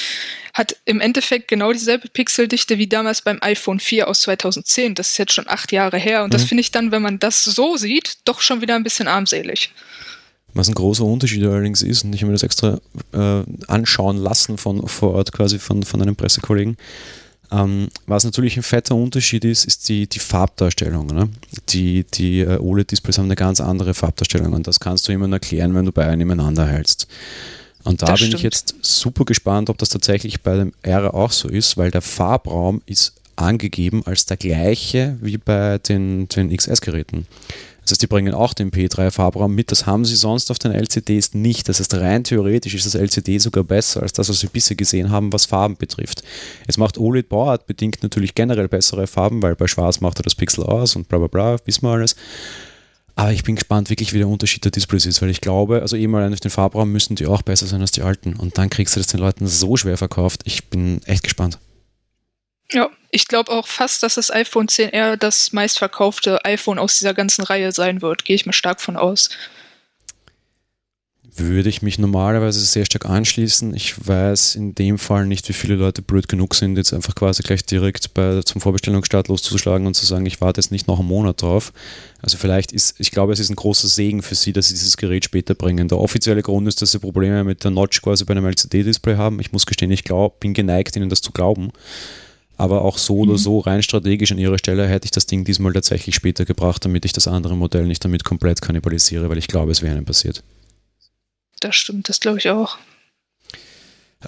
hat im Endeffekt genau dieselbe Pixeldichte wie damals beim iPhone 4 aus 2010. Das ist jetzt schon acht Jahre her. Und das Mhm. finde ich dann, wenn man das so sieht, doch schon wieder ein bisschen armselig. Was ein großer Unterschied allerdings ist, und ich habe mir das extra äh, anschauen lassen von vor Ort quasi von, von einem Pressekollegen. Ähm, was natürlich ein fetter Unterschied ist, ist die, die Farbdarstellung. Ne? Die, die äh, OLED-Displays haben eine ganz andere Farbdarstellung und das kannst du immer erklären, wenn du beide nebeneinander hältst. Und da Das bin ich stimmt. jetzt super gespannt, ob das tatsächlich bei dem R auch so ist, weil der Farbraum ist angegeben als der gleiche wie bei den, den XS-Geräten. Das heißt, die bringen auch den P3-Farbraum mit. Das haben sie sonst auf den LCDs nicht. Das heißt, rein theoretisch ist das LCD sogar besser als das, was wir bisher gesehen haben, was Farben betrifft. Es macht OLED Bauart bedingt natürlich generell bessere Farben, weil bei Schwarz macht er das Pixel aus und bla bla bla, wissen wir alles. Aber ich bin gespannt, wirklich, wie der Unterschied der Displays ist, weil ich glaube, also eben allein auf den Farbraum müssen die auch besser sein als die alten. Und dann kriegst du das den Leuten so schwer verkauft. Ich bin echt gespannt. Ja, ich glaube auch fast, dass das iPhone 10R das meistverkaufte iPhone aus dieser ganzen Reihe sein wird. Gehe ich mal stark von aus. würde ich mich normalerweise sehr stark anschließen. Ich weiß in dem Fall nicht, wie viele Leute blöd genug sind, jetzt einfach quasi gleich direkt bei, zum Vorbestellungsstart loszuschlagen und zu sagen, ich warte jetzt nicht noch einen Monat drauf. Also vielleicht ist, ich glaube, es ist ein großer Segen für sie, dass sie dieses Gerät später bringen. Der offizielle Grund ist, dass sie Probleme mit der Notch quasi bei einem LCD-Display haben. Ich muss gestehen, ich glaub, bin geneigt, ihnen das zu glauben. Aber auch so mhm. oder so, rein strategisch an ihrer Stelle, hätte ich das Ding diesmal tatsächlich später gebracht, damit ich das andere Modell nicht damit komplett kannibalisiere, weil ich glaube, es wäre ihnen passiert. Das stimmt, das glaube ich auch.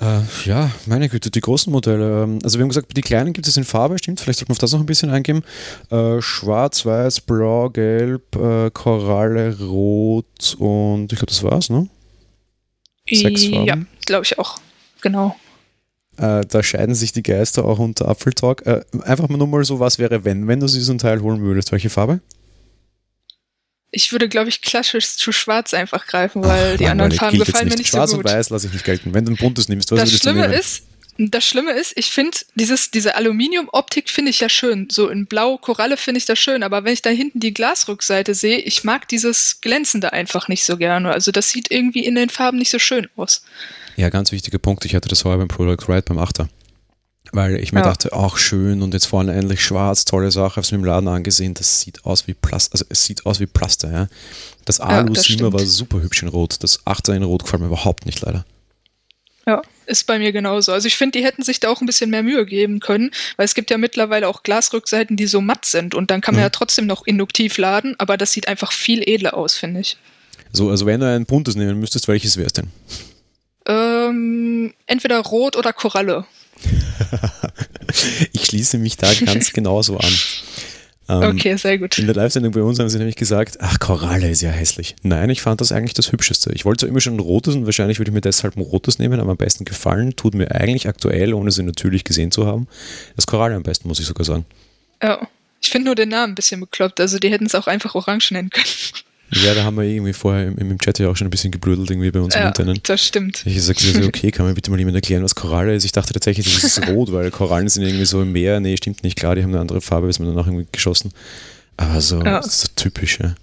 Äh, ja, meine Güte, die großen Modelle. Ähm, also wir haben gesagt, die kleinen gibt es in Farbe, stimmt? Vielleicht sollten wir auf das noch ein bisschen eingeben. Äh, Schwarz, Weiß, Blau, Gelb, äh, Koralle, Rot und ich glaube, das war's, ne? Sechs Farben. Ja, glaube ich auch. Genau. Äh, da scheiden sich die Geister auch unter Apfeltalk. Äh, einfach mal nur mal so, was wäre, wenn, wenn du sie so ein Teil holen würdest? Welche Farbe? Ich würde, glaube ich, klassisch zu schwarz einfach greifen, weil Ach, die anderen Farben gefallen mir nicht schwarz so gut. Schwarz und weiß lasse ich nicht gelten. Wenn du ein buntes nimmst, was das würdest Schlimme du nehmen? Ist, das Schlimme ist, ich finde diese Aluminium-Optik finde ich ja schön. So in Blau, Koralle finde ich das schön, aber wenn ich da hinten die Glasrückseite sehe, ich mag dieses Glänzende einfach nicht so gerne. Also das sieht irgendwie in den Farben nicht so schön aus. Ja, ganz wichtiger Punkt. Ich hatte das vorher beim Product Ride beim Achter weil ich mir ja. dachte, ach schön und jetzt vorne endlich schwarz, tolle Sache, habe es mir im Laden angesehen, das sieht aus wie Plaster, also es sieht aus wie Plaster, ja. Das Alu ja, 7 war super hübsch in Rot, das 8er in Rot gefällt mir überhaupt nicht leider. Ja, ist bei mir genauso. Also ich finde, die hätten sich da auch ein bisschen mehr Mühe geben können, weil es gibt ja mittlerweile auch Glasrückseiten, die so matt sind und dann kann man mhm. ja trotzdem noch induktiv laden, aber das sieht einfach viel edler aus, finde ich. So, also wenn du ein buntes nehmen müsstest, welches wäre es denn? Ähm, entweder Rot oder Koralle. ich schließe mich da ganz genauso an. Ähm, okay, sehr gut. In der Live-Sendung bei uns haben sie nämlich gesagt, ach, Koralle ist ja hässlich. Nein, ich fand das eigentlich das Hübscheste. Ich wollte zwar immer schon ein rotes und wahrscheinlich würde ich mir deshalb ein rotes nehmen, aber am besten gefallen tut mir eigentlich aktuell, ohne sie natürlich gesehen zu haben, das Koralle am besten, muss ich sogar sagen. Ja, ich finde nur den Namen ein bisschen bekloppt. Also die hätten es auch einfach orange nennen können. Ja, da haben wir irgendwie vorher im, im Chat ja auch schon ein bisschen geblödelt irgendwie bei uns ja, im Internet. Das stimmt. Ich sagte so, okay, kann mir bitte mal jemand erklären, was Koralle ist? Ich dachte tatsächlich, das ist rot, weil Korallen sind irgendwie so im Meer. Nee, stimmt nicht. Klar, die haben eine andere Farbe, ist mir danach irgendwie geschossen. Aber so, ja. so typisch, ja.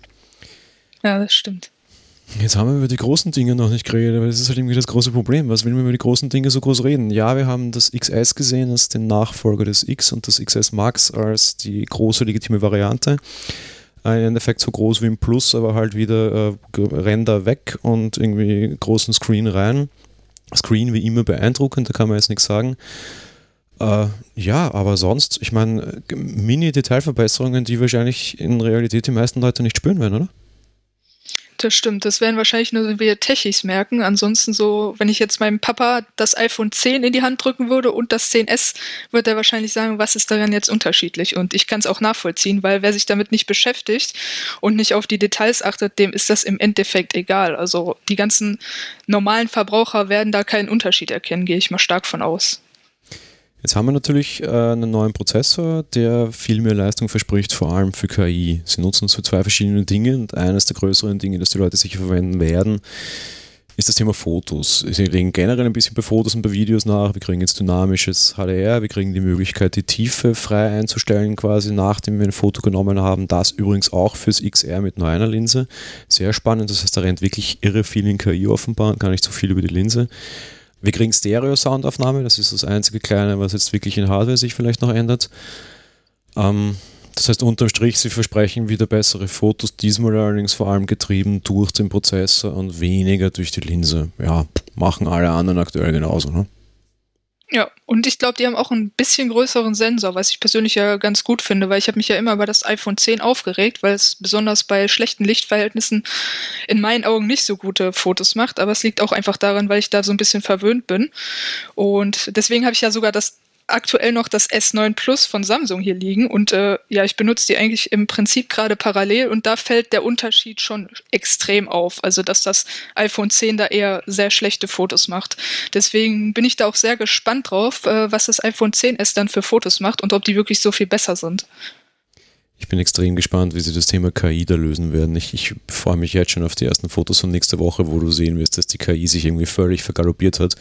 Ja, das stimmt. Jetzt haben wir über die großen Dinge noch nicht geredet, aber das ist halt irgendwie das große Problem. Was will man über die großen Dinge so groß reden? Ja, wir haben das XS gesehen als den Nachfolger des X und das XS Max als die große legitime Variante im Endeffekt so groß wie ein Plus, aber halt wieder äh, Ränder weg und irgendwie großen Screen rein. Screen wie immer beeindruckend, da kann man jetzt nichts sagen. Äh, ja, aber sonst, ich meine, Mini-Detailverbesserungen, die wahrscheinlich in Realität die meisten Leute nicht spüren werden, oder? Das stimmt, das werden wahrscheinlich nur wir Techis merken. Ansonsten so, wenn ich jetzt meinem Papa das iPhone 10 in die Hand drücken würde und das 10S, wird er wahrscheinlich sagen, was ist daran jetzt unterschiedlich? Und ich kann es auch nachvollziehen, weil wer sich damit nicht beschäftigt und nicht auf die Details achtet, dem ist das im Endeffekt egal. Also die ganzen normalen Verbraucher werden da keinen Unterschied erkennen, gehe ich mal stark von aus. Jetzt haben wir natürlich äh, einen neuen Prozessor, der viel mehr Leistung verspricht, vor allem für KI. Sie nutzen es für zwei verschiedene Dinge und eines der größeren Dinge, das die Leute sicher verwenden werden, ist das Thema Fotos. Sie legen generell ein bisschen bei Fotos und bei Videos nach. Wir kriegen jetzt dynamisches HDR, wir kriegen die Möglichkeit, die Tiefe frei einzustellen, quasi nachdem wir ein Foto genommen haben. Das übrigens auch fürs XR mit nur einer Linse. Sehr spannend, das heißt, da rennt wirklich irre viel in KI offenbar, gar nicht so viel über die Linse. Wir kriegen Stereo-Soundaufnahme, das ist das einzige kleine, was jetzt wirklich in Hardware sich vielleicht noch ändert. Ähm, das heißt, unterm Strich, sie versprechen wieder bessere Fotos, diesmal allerdings vor allem getrieben durch den Prozessor und weniger durch die Linse. Ja, machen alle anderen aktuell genauso. Ne? Ja, und ich glaube, die haben auch ein bisschen größeren Sensor, was ich persönlich ja ganz gut finde, weil ich habe mich ja immer über das iPhone 10 aufgeregt, weil es besonders bei schlechten Lichtverhältnissen in meinen Augen nicht so gute Fotos macht. Aber es liegt auch einfach daran, weil ich da so ein bisschen verwöhnt bin. Und deswegen habe ich ja sogar das aktuell noch das S9 Plus von Samsung hier liegen und äh, ja, ich benutze die eigentlich im Prinzip gerade parallel und da fällt der Unterschied schon extrem auf. Also, dass das iPhone 10 da eher sehr schlechte Fotos macht. Deswegen bin ich da auch sehr gespannt drauf, äh, was das iPhone 10s dann für Fotos macht und ob die wirklich so viel besser sind. Ich bin extrem gespannt, wie sie das Thema KI da lösen werden. Ich, ich freue mich jetzt schon auf die ersten Fotos von nächster Woche, wo du sehen wirst, dass die KI sich irgendwie völlig vergaloppiert hat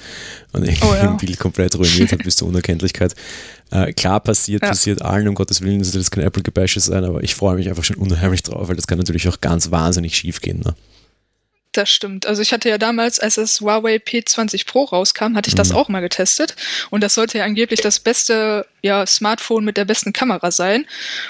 und oh, ja. im Bild komplett ruiniert hat bis zur Unerkenntlichkeit. Äh, klar passiert, ja. passiert allen, um Gottes Willen, das soll jetzt kein Apple-Gebäsche sein, aber ich freue mich einfach schon unheimlich drauf, weil das kann natürlich auch ganz wahnsinnig schief gehen. Ne? Das stimmt. Also ich hatte ja damals, als das Huawei P20 Pro rauskam, hatte ich das mhm. auch mal getestet. Und das sollte ja angeblich das beste ja, Smartphone mit der besten Kamera sein.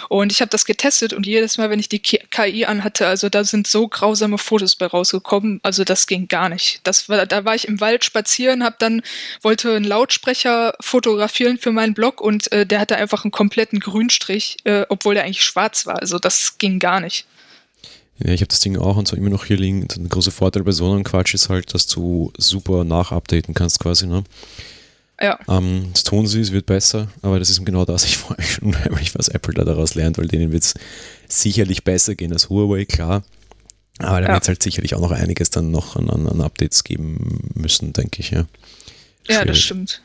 Und ich habe das getestet und jedes Mal, wenn ich die KI anhatte, also da sind so grausame Fotos bei rausgekommen. Also das ging gar nicht. Das war, da war ich im Wald spazieren, habe dann wollte einen Lautsprecher fotografieren für meinen Blog und äh, der hatte einfach einen kompletten Grünstrich, äh, obwohl der eigentlich schwarz war. Also das ging gar nicht. Ja, ich habe das Ding auch und zwar immer noch hier liegen. Der große Vorteil bei so einem Quatsch ist halt, dass du super nachupdaten kannst quasi. Ne? Ja. Ähm, das tun sie, es wird besser, aber das ist genau das. Ich freue mich schon unheimlich, was Apple da daraus lernt, weil denen wird es sicherlich besser gehen als Huawei, klar. Aber da ja. wird es halt sicherlich auch noch einiges dann noch an, an, an Updates geben müssen, denke ich. Ja, ja das stimmt.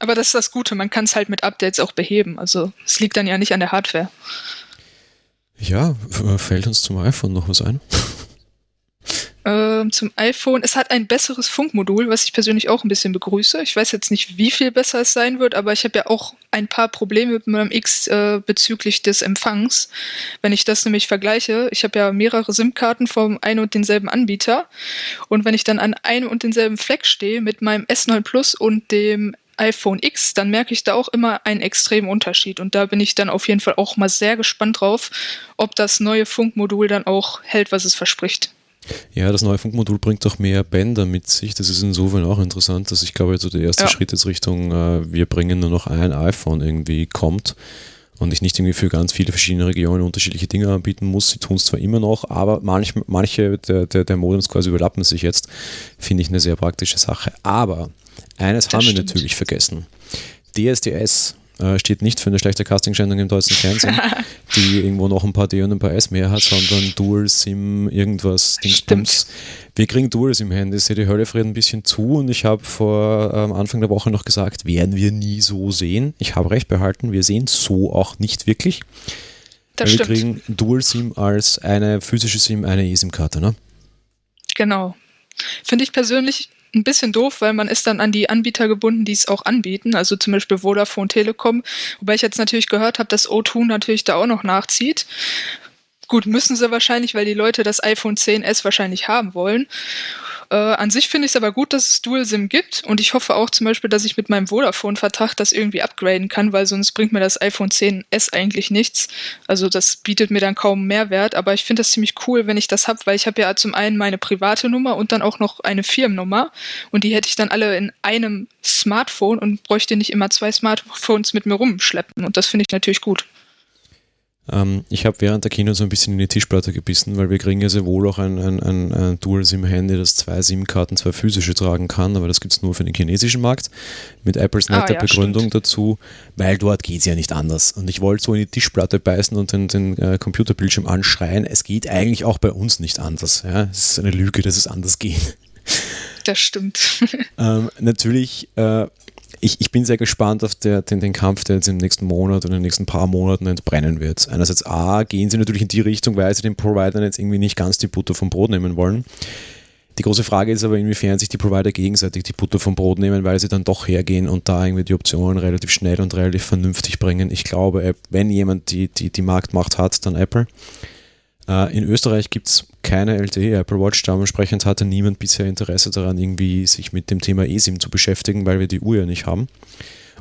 Aber das ist das Gute, man kann es halt mit Updates auch beheben. Also es liegt dann ja nicht an der Hardware. Ja, fällt uns zum iPhone noch was ein? Ähm, zum iPhone, es hat ein besseres Funkmodul, was ich persönlich auch ein bisschen begrüße. Ich weiß jetzt nicht, wie viel besser es sein wird, aber ich habe ja auch ein paar Probleme mit meinem X äh, bezüglich des Empfangs. Wenn ich das nämlich vergleiche, ich habe ja mehrere SIM-Karten vom einen und denselben Anbieter und wenn ich dann an einem und denselben Fleck stehe mit meinem S9 Plus und dem iPhone X, dann merke ich da auch immer einen extremen Unterschied. Und da bin ich dann auf jeden Fall auch mal sehr gespannt drauf, ob das neue Funkmodul dann auch hält, was es verspricht. Ja, das neue Funkmodul bringt auch mehr Bänder mit sich. Das ist insofern auch interessant, dass ich glaube, also der erste ja. Schritt jetzt Richtung, äh, wir bringen nur noch ein iPhone irgendwie kommt und ich nicht irgendwie für ganz viele verschiedene Regionen unterschiedliche Dinge anbieten muss. Sie tun es zwar immer noch, aber manch, manche der, der, der Modems quasi überlappen sich jetzt. Finde ich eine sehr praktische Sache. Aber eines das haben stimmt. wir natürlich vergessen. DSDS äh, steht nicht für eine schlechte Casting-Schendung im deutschen Fernsehen, die irgendwo noch ein paar D und ein paar S mehr hat, sondern Dual SIM, irgendwas, Dingsbums. Wir kriegen Dual SIM Handy, sehe die Hölle friert ein bisschen zu und ich habe vor ähm, Anfang der Woche noch gesagt, werden wir nie so sehen. Ich habe recht behalten, wir sehen so auch nicht wirklich. Das wir kriegen Dual SIM als eine physische SIM, eine eSIM-Karte, ne? Genau. Finde ich persönlich ein bisschen doof, weil man ist dann an die Anbieter gebunden, die es auch anbieten, also zum Beispiel Vodafone, Telekom, wobei ich jetzt natürlich gehört habe, dass O2 natürlich da auch noch nachzieht. Gut, müssen sie wahrscheinlich, weil die Leute das iPhone 10s wahrscheinlich haben wollen. Äh, an sich finde ich es aber gut, dass es Dual SIM gibt und ich hoffe auch zum Beispiel, dass ich mit meinem Vodafone-Vertrag das irgendwie upgraden kann, weil sonst bringt mir das iPhone 10s eigentlich nichts. Also das bietet mir dann kaum Mehrwert, aber ich finde das ziemlich cool, wenn ich das habe, weil ich habe ja zum einen meine private Nummer und dann auch noch eine Firmennummer und die hätte ich dann alle in einem Smartphone und bräuchte nicht immer zwei Smartphones mit mir rumschleppen und das finde ich natürlich gut. Ähm, ich habe während der Kino so ein bisschen in die Tischplatte gebissen, weil wir kriegen ja sehr wohl auch ein, ein, ein, ein Dual-SIM-Handy, das zwei SIM-Karten, zwei physische tragen kann, aber das gibt es nur für den chinesischen Markt. Mit Apples netter ah, ja, Begründung stimmt. dazu, weil dort geht es ja nicht anders. Und ich wollte so in die Tischplatte beißen und den, den äh, Computerbildschirm anschreien. Es geht eigentlich auch bei uns nicht anders. Ja? Es ist eine Lüge, dass es anders geht. Das stimmt. ähm, natürlich äh, ich, ich bin sehr gespannt auf der, den, den Kampf, der jetzt im nächsten Monat oder in den nächsten paar Monaten entbrennen wird. Einerseits A, gehen sie natürlich in die Richtung, weil sie den Providern jetzt irgendwie nicht ganz die Butter vom Brot nehmen wollen. Die große Frage ist aber, inwiefern sich die Provider gegenseitig die Butter vom Brot nehmen, weil sie dann doch hergehen und da irgendwie die Optionen relativ schnell und relativ vernünftig bringen. Ich glaube, wenn jemand die, die, die Marktmacht hat, dann Apple. Äh, in Österreich gibt es keine LTE Apple Watch, dementsprechend hatte niemand bisher Interesse daran, irgendwie sich mit dem Thema eSIM zu beschäftigen, weil wir die Uhr ja nicht haben.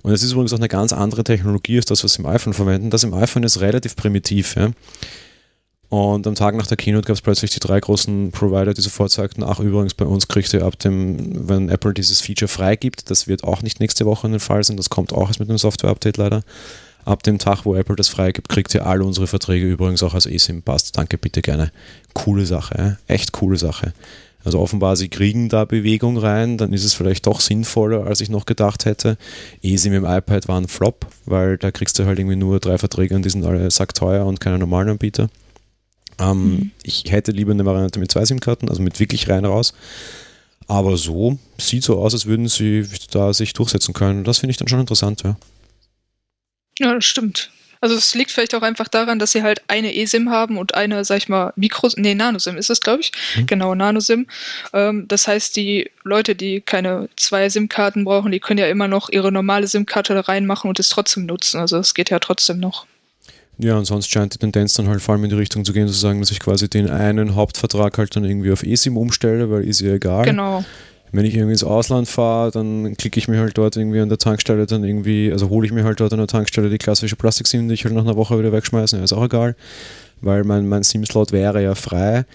Und es ist übrigens auch eine ganz andere Technologie als das, was wir im iPhone verwenden. Das im iPhone ist relativ primitiv. Ja? Und am Tag nach der Keynote gab es plötzlich die drei großen Provider, die sofort sagten, ach übrigens, bei uns kriegt ihr ab dem, wenn Apple dieses Feature freigibt, das wird auch nicht nächste Woche der Fall sein, das kommt auch erst mit einem Software-Update leider, Ab dem Tag, wo Apple das freigibt, kriegt ihr alle unsere Verträge übrigens auch als eSIM. Passt. Danke, bitte gerne. Coole Sache, äh? echt coole Sache. Also offenbar, sie kriegen da Bewegung rein, dann ist es vielleicht doch sinnvoller, als ich noch gedacht hätte. eSIM im iPad war ein Flop, weil da kriegst du halt irgendwie nur drei Verträge und die sind alle sackteuer und keine normalen Anbieter. Ähm, mhm. Ich hätte lieber eine Variante mit zwei SIM-Karten, also mit wirklich rein raus. Aber so sieht so aus, als würden sie da sich durchsetzen können. Das finde ich dann schon interessant, ja. Ja, das stimmt. Also es liegt vielleicht auch einfach daran, dass sie halt eine eSIM haben und eine, sag ich mal, Mikro, nee, Nanosim ist es, glaube ich. Mhm. Genau, Nanosim. Ähm, das heißt, die Leute, die keine zwei SIM-Karten brauchen, die können ja immer noch ihre normale SIM-Karte da reinmachen und es trotzdem nutzen. Also es geht ja trotzdem noch. Ja, und sonst scheint die Tendenz dann halt vor allem in die Richtung zu gehen, zu sagen, dass ich quasi den einen Hauptvertrag halt dann irgendwie auf eSIM umstelle, weil ist ja egal. Genau. Wenn ich irgendwie ins Ausland fahre, dann klicke ich mir halt dort irgendwie an der Tankstelle dann irgendwie, also hole ich mir halt dort an der Tankstelle die klassische Plastik-SIM, die ich halt nach einer Woche wieder wegschmeiße, ja, ist auch egal, weil mein, mein SIM-Slot wäre ja frei.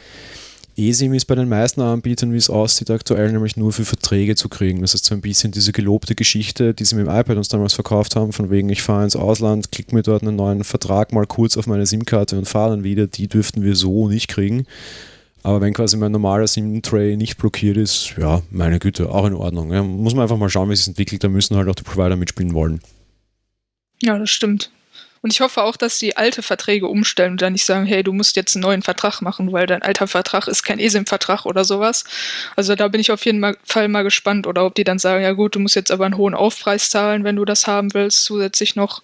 eSIM ist bei den meisten Anbietern, wie es aussieht, aktuell nämlich nur für Verträge zu kriegen. Das ist so ein bisschen diese gelobte Geschichte, die sie mit dem iPad uns damals verkauft haben, von wegen, ich fahre ins Ausland, klicke mir dort einen neuen Vertrag mal kurz auf meine SIM-Karte und fahre dann wieder. Die dürften wir so nicht kriegen. Aber wenn quasi mein normaler SIM-Tray nicht blockiert ist, ja, meine Güte, auch in Ordnung. Ja, muss man einfach mal schauen, wie es entwickelt. Da müssen halt auch die Provider mitspielen wollen. Ja, das stimmt. Und ich hoffe auch, dass die alte Verträge umstellen und dann nicht sagen, hey, du musst jetzt einen neuen Vertrag machen, weil dein alter Vertrag ist kein ESIM-Vertrag oder sowas. Also da bin ich auf jeden Fall mal gespannt. Oder ob die dann sagen, ja gut, du musst jetzt aber einen hohen Aufpreis zahlen, wenn du das haben willst, zusätzlich noch.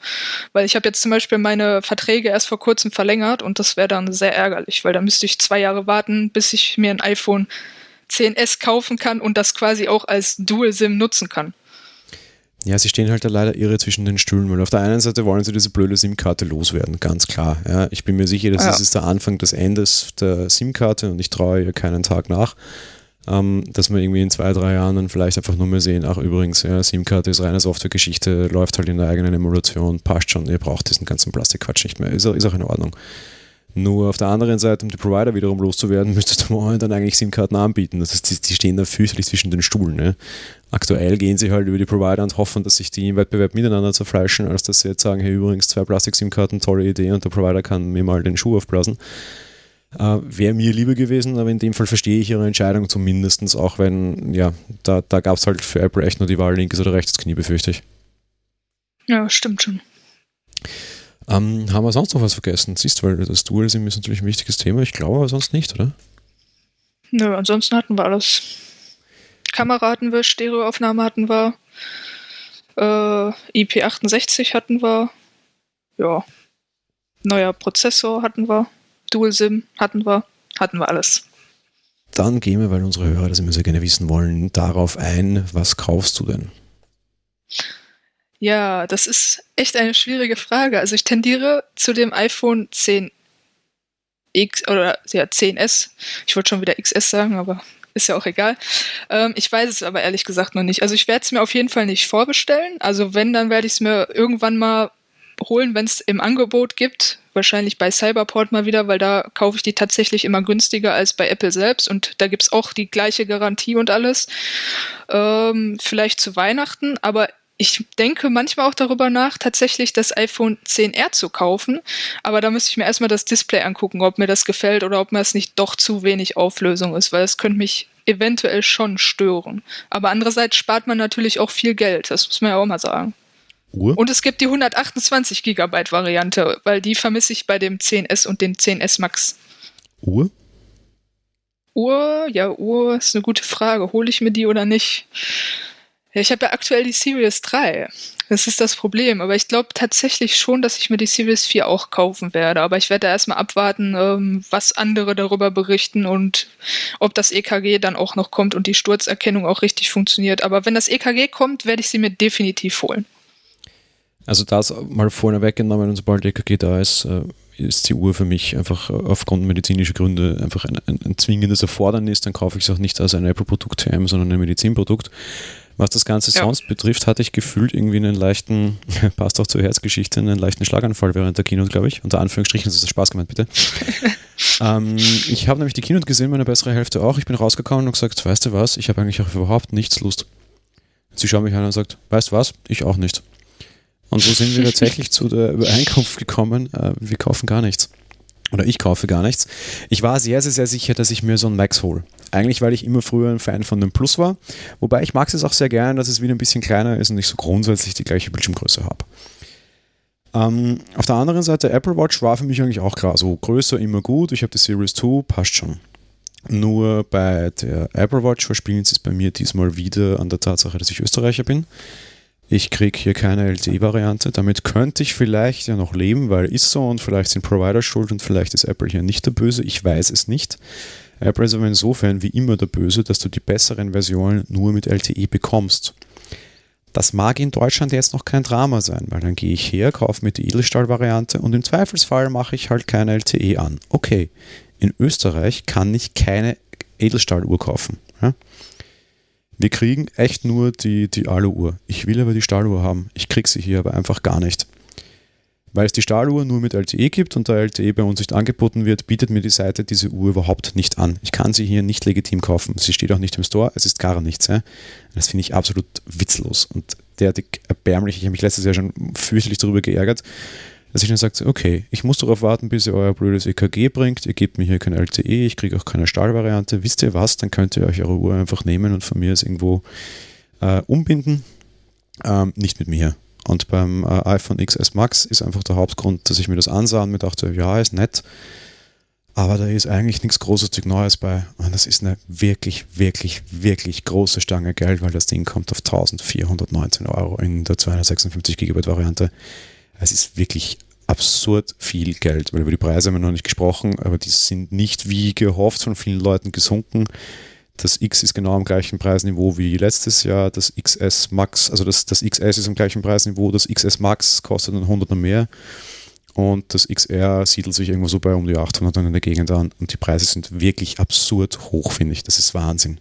Weil ich habe jetzt zum Beispiel meine Verträge erst vor kurzem verlängert und das wäre dann sehr ärgerlich, weil da müsste ich zwei Jahre warten, bis ich mir ein iPhone 10s kaufen kann und das quasi auch als Dual-SIM nutzen kann. Ja, sie stehen halt da leider irre zwischen den Stühlen, weil auf der einen Seite wollen sie diese blöde SIM-Karte loswerden, ganz klar. Ja, ich bin mir sicher, das ja. ist der Anfang des Endes der SIM-Karte und ich traue ihr keinen Tag nach. Ähm, dass wir irgendwie in zwei, drei Jahren dann vielleicht einfach nur mehr sehen, ach übrigens, ja, SIM-Karte ist reine Softwaregeschichte, läuft halt in der eigenen Emulation, passt schon, ihr braucht diesen ganzen Plastikquatsch nicht mehr, ist, ist auch in Ordnung. Nur auf der anderen Seite, um die Provider wiederum loszuwerden, müsstest du morgen dann eigentlich SIM-Karten anbieten. Das heißt, die, die stehen da fürchterlich zwischen den Stuhlen. Ne? Aktuell gehen sie halt über die Provider und hoffen, dass sich die im Wettbewerb miteinander zerfleischen, als dass sie jetzt sagen, hey, übrigens zwei Plastik-SIM-Karten, tolle Idee und der Provider kann mir mal den Schuh aufblasen. Äh, Wäre mir lieber gewesen, aber in dem Fall verstehe ich ihre Entscheidung zumindest, auch wenn, ja, da, da gab es halt für Apple echt nur die Wahl linkes oder rechtes Knie, befürchte ich. Ja, stimmt schon. Ähm, haben wir sonst noch was vergessen? Siehst du, weil das Dual-SIM ist natürlich ein wichtiges Thema. Ich glaube aber sonst nicht, oder? Nö, ansonsten hatten wir alles. Kamera hatten wir, Stereoaufnahme hatten wir, äh, IP68 hatten wir, ja, neuer Prozessor hatten wir, Dual-SIM hatten wir, hatten wir alles. Dann gehen wir, weil unsere Hörer das immer sehr gerne wissen wollen, darauf ein, was kaufst du denn? Ja, das ist echt eine schwierige Frage. Also ich tendiere zu dem iPhone 10X oder ja 10S. Ich wollte schon wieder XS sagen, aber ist ja auch egal. Ähm, ich weiß es aber ehrlich gesagt noch nicht. Also ich werde es mir auf jeden Fall nicht vorbestellen. Also wenn, dann werde ich es mir irgendwann mal holen, wenn es im Angebot gibt. Wahrscheinlich bei Cyberport mal wieder, weil da kaufe ich die tatsächlich immer günstiger als bei Apple selbst und da gibt es auch die gleiche Garantie und alles. Ähm, vielleicht zu Weihnachten, aber ich denke manchmal auch darüber nach, tatsächlich das iPhone 10R zu kaufen. Aber da müsste ich mir erstmal das Display angucken, ob mir das gefällt oder ob mir es nicht doch zu wenig Auflösung ist, weil es könnte mich eventuell schon stören. Aber andererseits spart man natürlich auch viel Geld, das muss man ja auch mal sagen. Uhr? Und es gibt die 128 Gigabyte Variante, weil die vermisse ich bei dem 10S und dem 10S Max. Uhr? Uhr, ja, Uhr ist eine gute Frage. Hole ich mir die oder nicht? Ja, ich habe ja aktuell die Series 3. Das ist das Problem. Aber ich glaube tatsächlich schon, dass ich mir die Series 4 auch kaufen werde. Aber ich werde erstmal abwarten, ähm, was andere darüber berichten und ob das EKG dann auch noch kommt und die Sturzerkennung auch richtig funktioniert. Aber wenn das EKG kommt, werde ich sie mir definitiv holen. Also das mal vorne weggenommen und sobald EKG da ist, äh, ist die Uhr für mich einfach aufgrund medizinischer Gründe einfach ein, ein, ein zwingendes Erfordernis. Dann kaufe ich es auch nicht als ein Apple-Produkt TM, sondern ein Medizinprodukt. Was das Ganze ja. sonst betrifft, hatte ich gefühlt irgendwie einen leichten, passt auch zur Herzgeschichte, einen leichten Schlaganfall während der Keynote, glaube ich. Unter Anführungsstrichen, das ist Spaß gemeint, bitte. ähm, ich habe nämlich die Keynote gesehen, meine bessere Hälfte auch. Ich bin rausgekommen und gesagt, weißt du was, ich habe eigentlich auch überhaupt nichts Lust. Sie schaut mich an und sagt, weißt du was, ich auch nicht. Und so sind wir tatsächlich zu der Übereinkunft gekommen, äh, wir kaufen gar nichts. Oder ich kaufe gar nichts. Ich war sehr, sehr, sehr sicher, dass ich mir so einen Max hole. Eigentlich, weil ich immer früher ein Fan von dem Plus war. Wobei ich mag es auch sehr gerne, dass es wieder ein bisschen kleiner ist und ich so grundsätzlich die gleiche Bildschirmgröße habe. Ähm, auf der anderen Seite, Apple Watch war für mich eigentlich auch klar. So größer immer gut. Ich habe die Series 2, passt schon. Nur bei der Apple Watch verspielen sie es bei mir diesmal wieder an der Tatsache, dass ich Österreicher bin. Ich kriege hier keine LTE-Variante. Damit könnte ich vielleicht ja noch leben, weil ist so und vielleicht sind Provider schuld und vielleicht ist Apple hier nicht der Böse. Ich weiß es nicht. Apple ist aber insofern wie immer der Böse, dass du die besseren Versionen nur mit LTE bekommst. Das mag in Deutschland jetzt noch kein Drama sein, weil dann gehe ich her, kaufe mir die Edelstahl-Variante und im Zweifelsfall mache ich halt keine LTE an. Okay, in Österreich kann ich keine Edelstahluhr kaufen. Ja? Wir kriegen echt nur die, die Alu-Uhr. Ich will aber die Stahluhr haben. Ich kriege sie hier aber einfach gar nicht. Weil es die Stahluhr nur mit LTE gibt und da LTE bei uns nicht angeboten wird, bietet mir die Seite diese Uhr überhaupt nicht an. Ich kann sie hier nicht legitim kaufen. Sie steht auch nicht im Store, es ist gar nichts. Ja? Das finde ich absolut witzlos und derartig erbärmlich. Ich habe mich letztes Jahr schon fürchterlich darüber geärgert, dass ich dann sage, okay, ich muss darauf warten, bis ihr euer blödes EKG bringt, ihr gebt mir hier kein LTE, ich kriege auch keine Stahlvariante. Wisst ihr was, dann könnt ihr euch eure Uhr einfach nehmen und von mir es irgendwo äh, umbinden. Ähm, nicht mit mir. Und beim äh, iPhone XS Max ist einfach der Hauptgrund, dass ich mir das ansah und mir dachte, ja, ist nett, aber da ist eigentlich nichts großartig Neues bei. Und das ist eine wirklich, wirklich, wirklich große Stange Geld, weil das Ding kommt auf 1419 Euro in der 256 GB Variante. Es ist wirklich absurd viel Geld, weil über die Preise haben wir noch nicht gesprochen, aber die sind nicht wie gehofft von vielen Leuten gesunken. Das X ist genau am gleichen Preisniveau wie letztes Jahr. Das XS Max, also das, das XS ist am gleichen Preisniveau. Das XS Max kostet dann 100 noch mehr. Und das XR siedelt sich irgendwo so bei um die 800 dann in der Gegend an. Und die Preise sind wirklich absurd hoch, finde ich. Das ist Wahnsinn.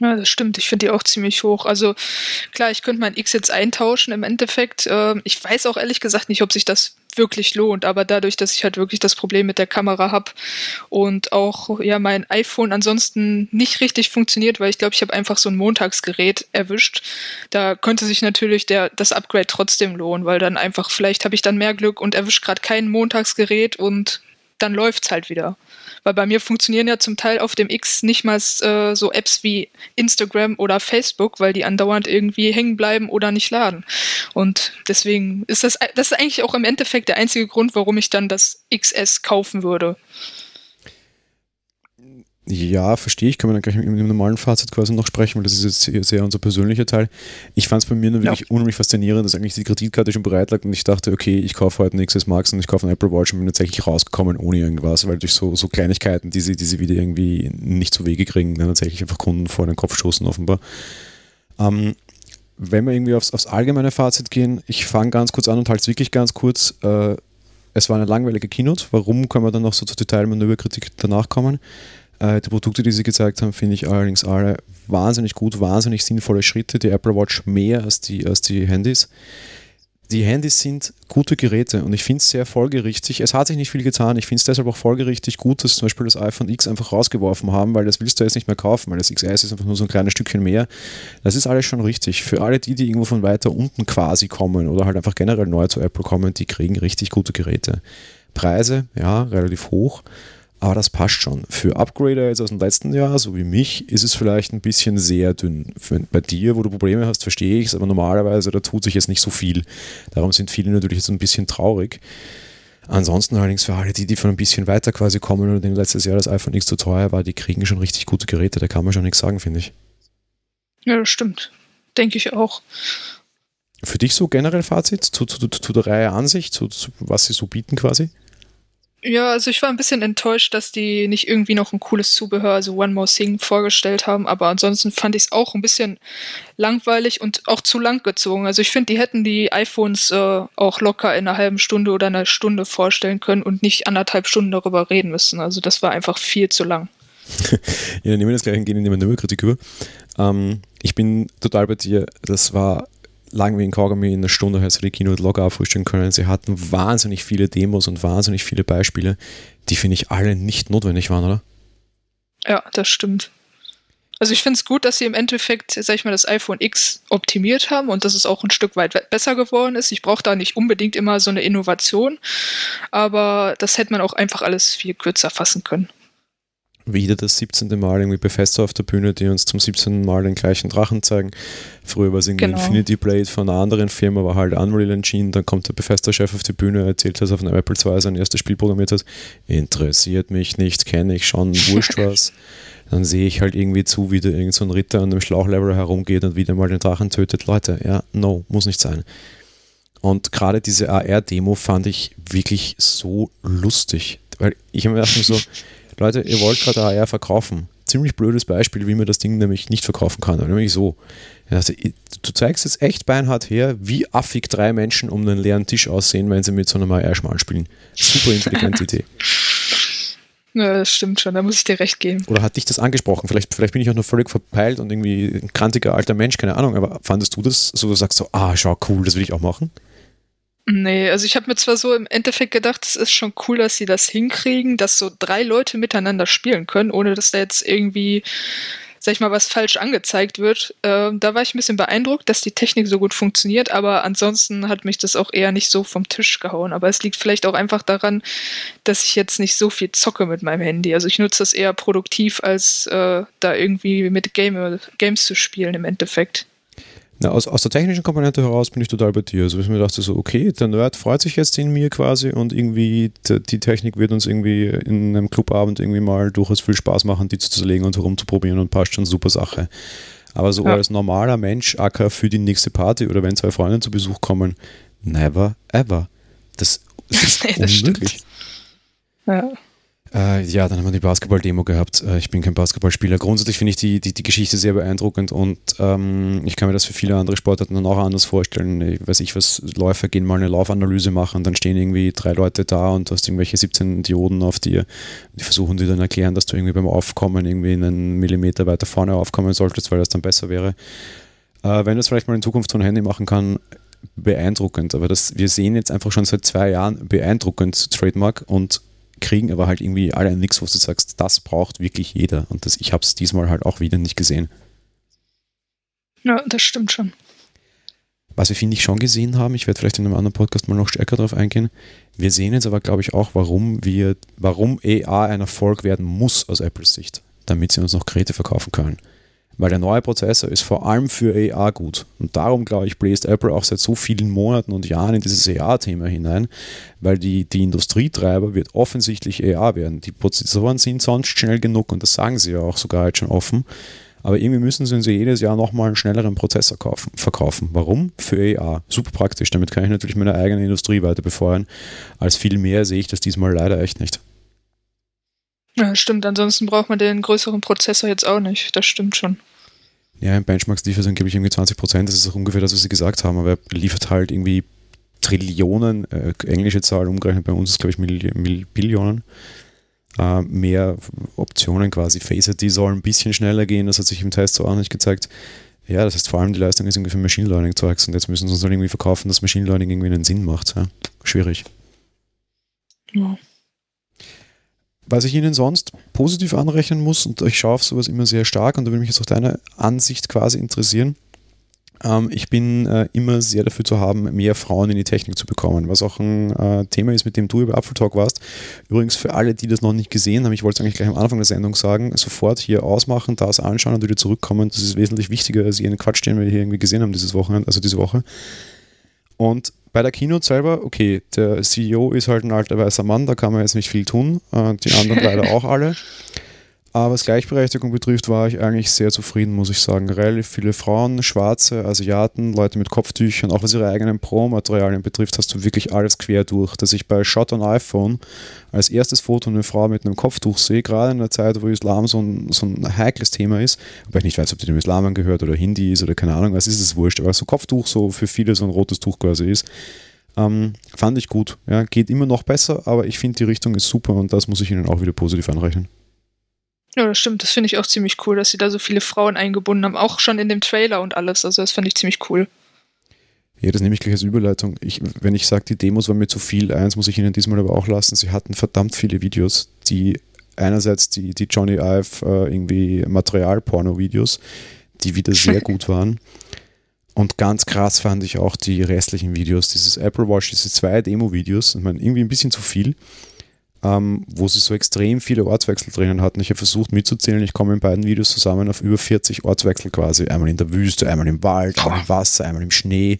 Ja, das stimmt. Ich finde die auch ziemlich hoch. Also klar, ich könnte mein X jetzt eintauschen im Endeffekt. Ähm, ich weiß auch ehrlich gesagt nicht, ob sich das wirklich lohnt, aber dadurch, dass ich halt wirklich das Problem mit der Kamera habe und auch ja mein iPhone ansonsten nicht richtig funktioniert, weil ich glaube, ich habe einfach so ein Montagsgerät erwischt. Da könnte sich natürlich der das Upgrade trotzdem lohnen, weil dann einfach vielleicht habe ich dann mehr Glück und erwischt gerade kein Montagsgerät und dann läuft's halt wieder. Weil bei mir funktionieren ja zum Teil auf dem X nicht mal äh, so Apps wie Instagram oder Facebook, weil die andauernd irgendwie hängen bleiben oder nicht laden. Und deswegen ist das, das ist eigentlich auch im Endeffekt der einzige Grund, warum ich dann das XS kaufen würde. Ja, verstehe ich. Kann man dann gleich im, im, normalen Fazit quasi noch sprechen, weil das ist jetzt sehr, sehr unser persönlicher Teil. Ich fand es bei mir nur wirklich ja. unheimlich faszinierend, dass eigentlich die Kreditkarte schon bereit lag und ich dachte, okay, ich kaufe heute ein XS Max und ich kaufe ein Apple Watch und bin tatsächlich rausgekommen ohne irgendwas, weil durch so, so Kleinigkeiten, die sie, die sie wieder irgendwie nicht zu Wege kriegen, dann tatsächlich einfach Kunden vor den Kopf stoßen offenbar. Ähm, wenn wir irgendwie aufs, aufs allgemeine Fazit gehen, ich fange ganz kurz an und halte es wirklich ganz kurz. Äh, es war eine langweilige Keynote. Warum können wir dann noch so zur Detailmanöverkritik danach kommen? Äh, die Produkte, die sie gezeigt haben, finde ich allerdings alle wahnsinnig gut, wahnsinnig sinnvolle Schritte. Die Apple Watch mehr als die, als die Handys. Die Handys sind gute Geräte und ich finde es sehr folgerichtig. Es hat sich nicht viel getan. Ich finde es deshalb auch folgerichtig gut, dass zum Beispiel das iPhone X einfach rausgeworfen haben, weil das willst du jetzt nicht mehr kaufen, weil das XS ist einfach nur so ein kleines Stückchen mehr. Das ist alles schon richtig. Für alle die, die irgendwo von weiter unten quasi kommen oder halt einfach generell neu zu Apple kommen, die kriegen richtig gute Geräte. Preise, ja, relativ hoch. Aber das passt schon. Für Upgrader jetzt aus dem letzten Jahr, so wie mich, ist es vielleicht ein bisschen sehr dünn. Für, bei dir, wo du Probleme hast, verstehe ich es, aber normalerweise, da tut sich jetzt nicht so viel. Darum sind viele natürlich jetzt ein bisschen traurig. Ansonsten allerdings für alle, die, die von ein bisschen weiter quasi kommen und dem letztes Jahr das iPhone X zu teuer war, die kriegen schon richtig gute Geräte. Da kann man schon nichts sagen, finde ich. Ja, das stimmt. Denke ich auch. Für dich so generell Fazit zu, zu, zu der Reihe an sich, zu, zu was sie so bieten quasi? Ja, also ich war ein bisschen enttäuscht, dass die nicht irgendwie noch ein cooles Zubehör, also One More Thing, vorgestellt haben. Aber ansonsten fand ich es auch ein bisschen langweilig und auch zu lang gezogen. Also ich finde, die hätten die iPhones äh, auch locker in einer halben Stunde oder einer Stunde vorstellen können und nicht anderthalb Stunden darüber reden müssen. Also das war einfach viel zu lang. ja, dann nehmen wir das gleich und gehen in die Manöverkritik über. Ähm, ich bin total bei dir. Das war lang wie ein Kaugummi in einer Stunde hättest du die Keynote locker auffrühstücken können. Sie hatten wahnsinnig viele Demos und wahnsinnig viele Beispiele, die finde ich alle nicht notwendig waren, oder? Ja, das stimmt. Also ich finde es gut, dass sie im Endeffekt, sag ich mal, das iPhone X optimiert haben und dass es auch ein Stück weit besser geworden ist. Ich brauche da nicht unbedingt immer so eine Innovation, aber das hätte man auch einfach alles viel kürzer fassen können wieder das 17. Mal irgendwie Bethesda auf der Bühne, die uns zum 17. Mal den gleichen Drachen zeigen. Früher war es irgendwie genau. Infinity Blade von einer anderen Firma, war halt Unreal Engine, dann kommt der Bethesda-Chef auf die Bühne, erzählt, dass er auf einem Apple II sein erstes Spiel programmiert hat. Interessiert mich nicht, kenne ich schon, wurscht was. Dann sehe ich halt irgendwie zu, wie da irgend so ein Ritter an einem Schlauchlevel herumgeht und wieder mal den Drachen tötet. Leute, ja, no, muss nicht sein. Und gerade diese AR-Demo fand ich wirklich so lustig. Weil ich habe mir gedacht, so, Leute, ihr wollt gerade AR verkaufen. ziemlich blödes Beispiel, wie man das Ding nämlich nicht verkaufen kann. Nämlich so. Also, du zeigst jetzt echt beinhart her, wie affig drei Menschen um einen leeren Tisch aussehen, wenn sie mit so einem AR-Schmarrn spielen. Super intelligente Idee. Ja, das stimmt schon, da muss ich dir recht geben. Oder hat dich das angesprochen? Vielleicht, vielleicht bin ich auch nur völlig verpeilt und irgendwie ein krantiger alter Mensch, keine Ahnung, aber fandest du das so, du sagst so, ah, schau, cool, das will ich auch machen? Nee, also ich habe mir zwar so im Endeffekt gedacht, es ist schon cool, dass sie das hinkriegen, dass so drei Leute miteinander spielen können, ohne dass da jetzt irgendwie sag ich mal, was falsch angezeigt wird. Äh, da war ich ein bisschen beeindruckt, dass die Technik so gut funktioniert, aber ansonsten hat mich das auch eher nicht so vom Tisch gehauen. Aber es liegt vielleicht auch einfach daran, dass ich jetzt nicht so viel zocke mit meinem Handy. Also ich nutze das eher produktiv, als äh, da irgendwie mit Game Games zu spielen im Endeffekt. Na, aus, aus der technischen Komponente heraus bin ich total bei dir. Also ich mir dachte so, okay, der Nerd freut sich jetzt in mir quasi und irgendwie die Technik wird uns irgendwie in einem Clubabend irgendwie mal durchaus viel Spaß machen, die zu zerlegen und herumzuprobieren und passt schon super Sache. Aber so ja. als normaler Mensch, acker für die nächste Party oder wenn zwei Freunde zu Besuch kommen, never ever. Das, das ist das unmöglich. Stimmt. Ja. Äh, ja, dann haben wir die Basketball-Demo gehabt. Äh, ich bin kein Basketballspieler. Grundsätzlich finde ich die, die, die Geschichte sehr beeindruckend und ähm, ich kann mir das für viele andere Sportarten dann auch anders vorstellen. Ich weiß ich was, Läufer gehen mal eine Laufanalyse machen, dann stehen irgendwie drei Leute da und du hast irgendwelche 17 Dioden auf dir. Die versuchen dir dann erklären, dass du irgendwie beim Aufkommen irgendwie einen Millimeter weiter vorne aufkommen solltest, weil das dann besser wäre. Äh, wenn das vielleicht mal in Zukunft so ein Handy machen kann, beeindruckend. Aber das, wir sehen jetzt einfach schon seit zwei Jahren beeindruckend Trademark und kriegen aber halt irgendwie alle nichts, wo du sagst, das braucht wirklich jeder. Und das, ich habe es diesmal halt auch wieder nicht gesehen. Ja, das stimmt schon. Was wir, finde ich, schon gesehen haben, ich werde vielleicht in einem anderen Podcast mal noch stärker darauf eingehen. Wir sehen jetzt aber, glaube ich, auch, warum wir, warum AR ein Erfolg werden muss aus Apples Sicht, damit sie uns noch Geräte verkaufen können. Weil der neue Prozessor ist vor allem für AR gut. Und darum, glaube ich, bläst Apple auch seit so vielen Monaten und Jahren in dieses AR-Thema hinein, weil die, die Industrietreiber wird offensichtlich AR werden. Die Prozessoren sind sonst schnell genug und das sagen sie ja auch sogar jetzt schon offen. Aber irgendwie müssen sie uns jedes Jahr nochmal einen schnelleren Prozessor kaufen, verkaufen. Warum? Für AR. Super praktisch. Damit kann ich natürlich meine eigene Industrie weiter befeuern. Als viel mehr sehe ich das diesmal leider echt nicht. Ja, stimmt. Ansonsten braucht man den größeren Prozessor jetzt auch nicht. Das stimmt schon. Ja, im Benchmarks liefert er angeblich irgendwie 20 Prozent. Das ist auch ungefähr das, was sie gesagt haben. Aber er liefert halt irgendwie Trillionen, äh, englische Zahl umgerechnet bei uns ist, glaube ich, Mil Mil Billionen. Äh, mehr Optionen quasi. Face ID soll ein bisschen schneller gehen. Das hat sich im Test so auch nicht gezeigt. Ja, das heißt vor allem die Leistung ist irgendwie für Machine Learning Zeugs und jetzt müssen sie uns halt irgendwie verkaufen, dass Machine Learning irgendwie einen Sinn macht. Ja? Schwierig. Ja. Was ich Ihnen sonst positiv anrechnen muss, und ich schaue auf sowas immer sehr stark, und da würde mich jetzt auch deine Ansicht quasi interessieren. Ähm, ich bin äh, immer sehr dafür zu haben, mehr Frauen in die Technik zu bekommen, was auch ein äh, Thema ist, mit dem du über Apfel Talk warst. Übrigens für alle, die das noch nicht gesehen haben, ich wollte es eigentlich gleich am Anfang der Sendung sagen, sofort hier ausmachen, das anschauen und wieder zurückkommen. Das ist wesentlich wichtiger als jeden Quatsch, den wir hier irgendwie gesehen haben dieses Wochenende, also diese Woche. Und bei der Keynote selber, okay, der CEO ist halt ein alter weißer Mann, da kann man jetzt nicht viel tun. Äh, die anderen leider auch alle. Aber was Gleichberechtigung betrifft, war ich eigentlich sehr zufrieden, muss ich sagen. Relativ viele Frauen, Schwarze, Asiaten, Leute mit Kopftüchern, auch was ihre eigenen Pro-Materialien betrifft, hast du wirklich alles quer durch. Dass ich bei Shot on iPhone als erstes Foto eine Frau mit einem Kopftuch sehe, gerade in der Zeit, wo Islam so ein, so ein heikles Thema ist, wobei ich nicht weiß, ob die dem Islam angehört oder Hindi ist oder keine Ahnung, was ist es wurscht, aber so Kopftuch so für viele so ein rotes Tuch quasi ist. Ähm, fand ich gut. Ja, geht immer noch besser, aber ich finde, die Richtung ist super und das muss ich Ihnen auch wieder positiv anrechnen. Ja, das stimmt. Das finde ich auch ziemlich cool, dass sie da so viele Frauen eingebunden haben. Auch schon in dem Trailer und alles. Also, das fand ich ziemlich cool. Ja, das nehme ich gleich als Überleitung. Ich, wenn ich sage, die Demos waren mir zu viel, eins muss ich Ihnen diesmal aber auch lassen. Sie hatten verdammt viele Videos, die einerseits die, die Johnny Ive äh, irgendwie Material-Porno-Videos, die wieder sehr gut waren. Und ganz krass fand ich auch die restlichen Videos. Dieses Apple Watch, diese zwei Demo-Videos, ich meine, irgendwie ein bisschen zu viel ähm, wo sie so extrem viele Ortswechsel drinnen hatten. Ich habe versucht mitzuzählen, ich komme in beiden Videos zusammen auf über 40 Ortswechsel quasi. Einmal in der Wüste, einmal im Wald, einmal im Wasser, einmal im Schnee.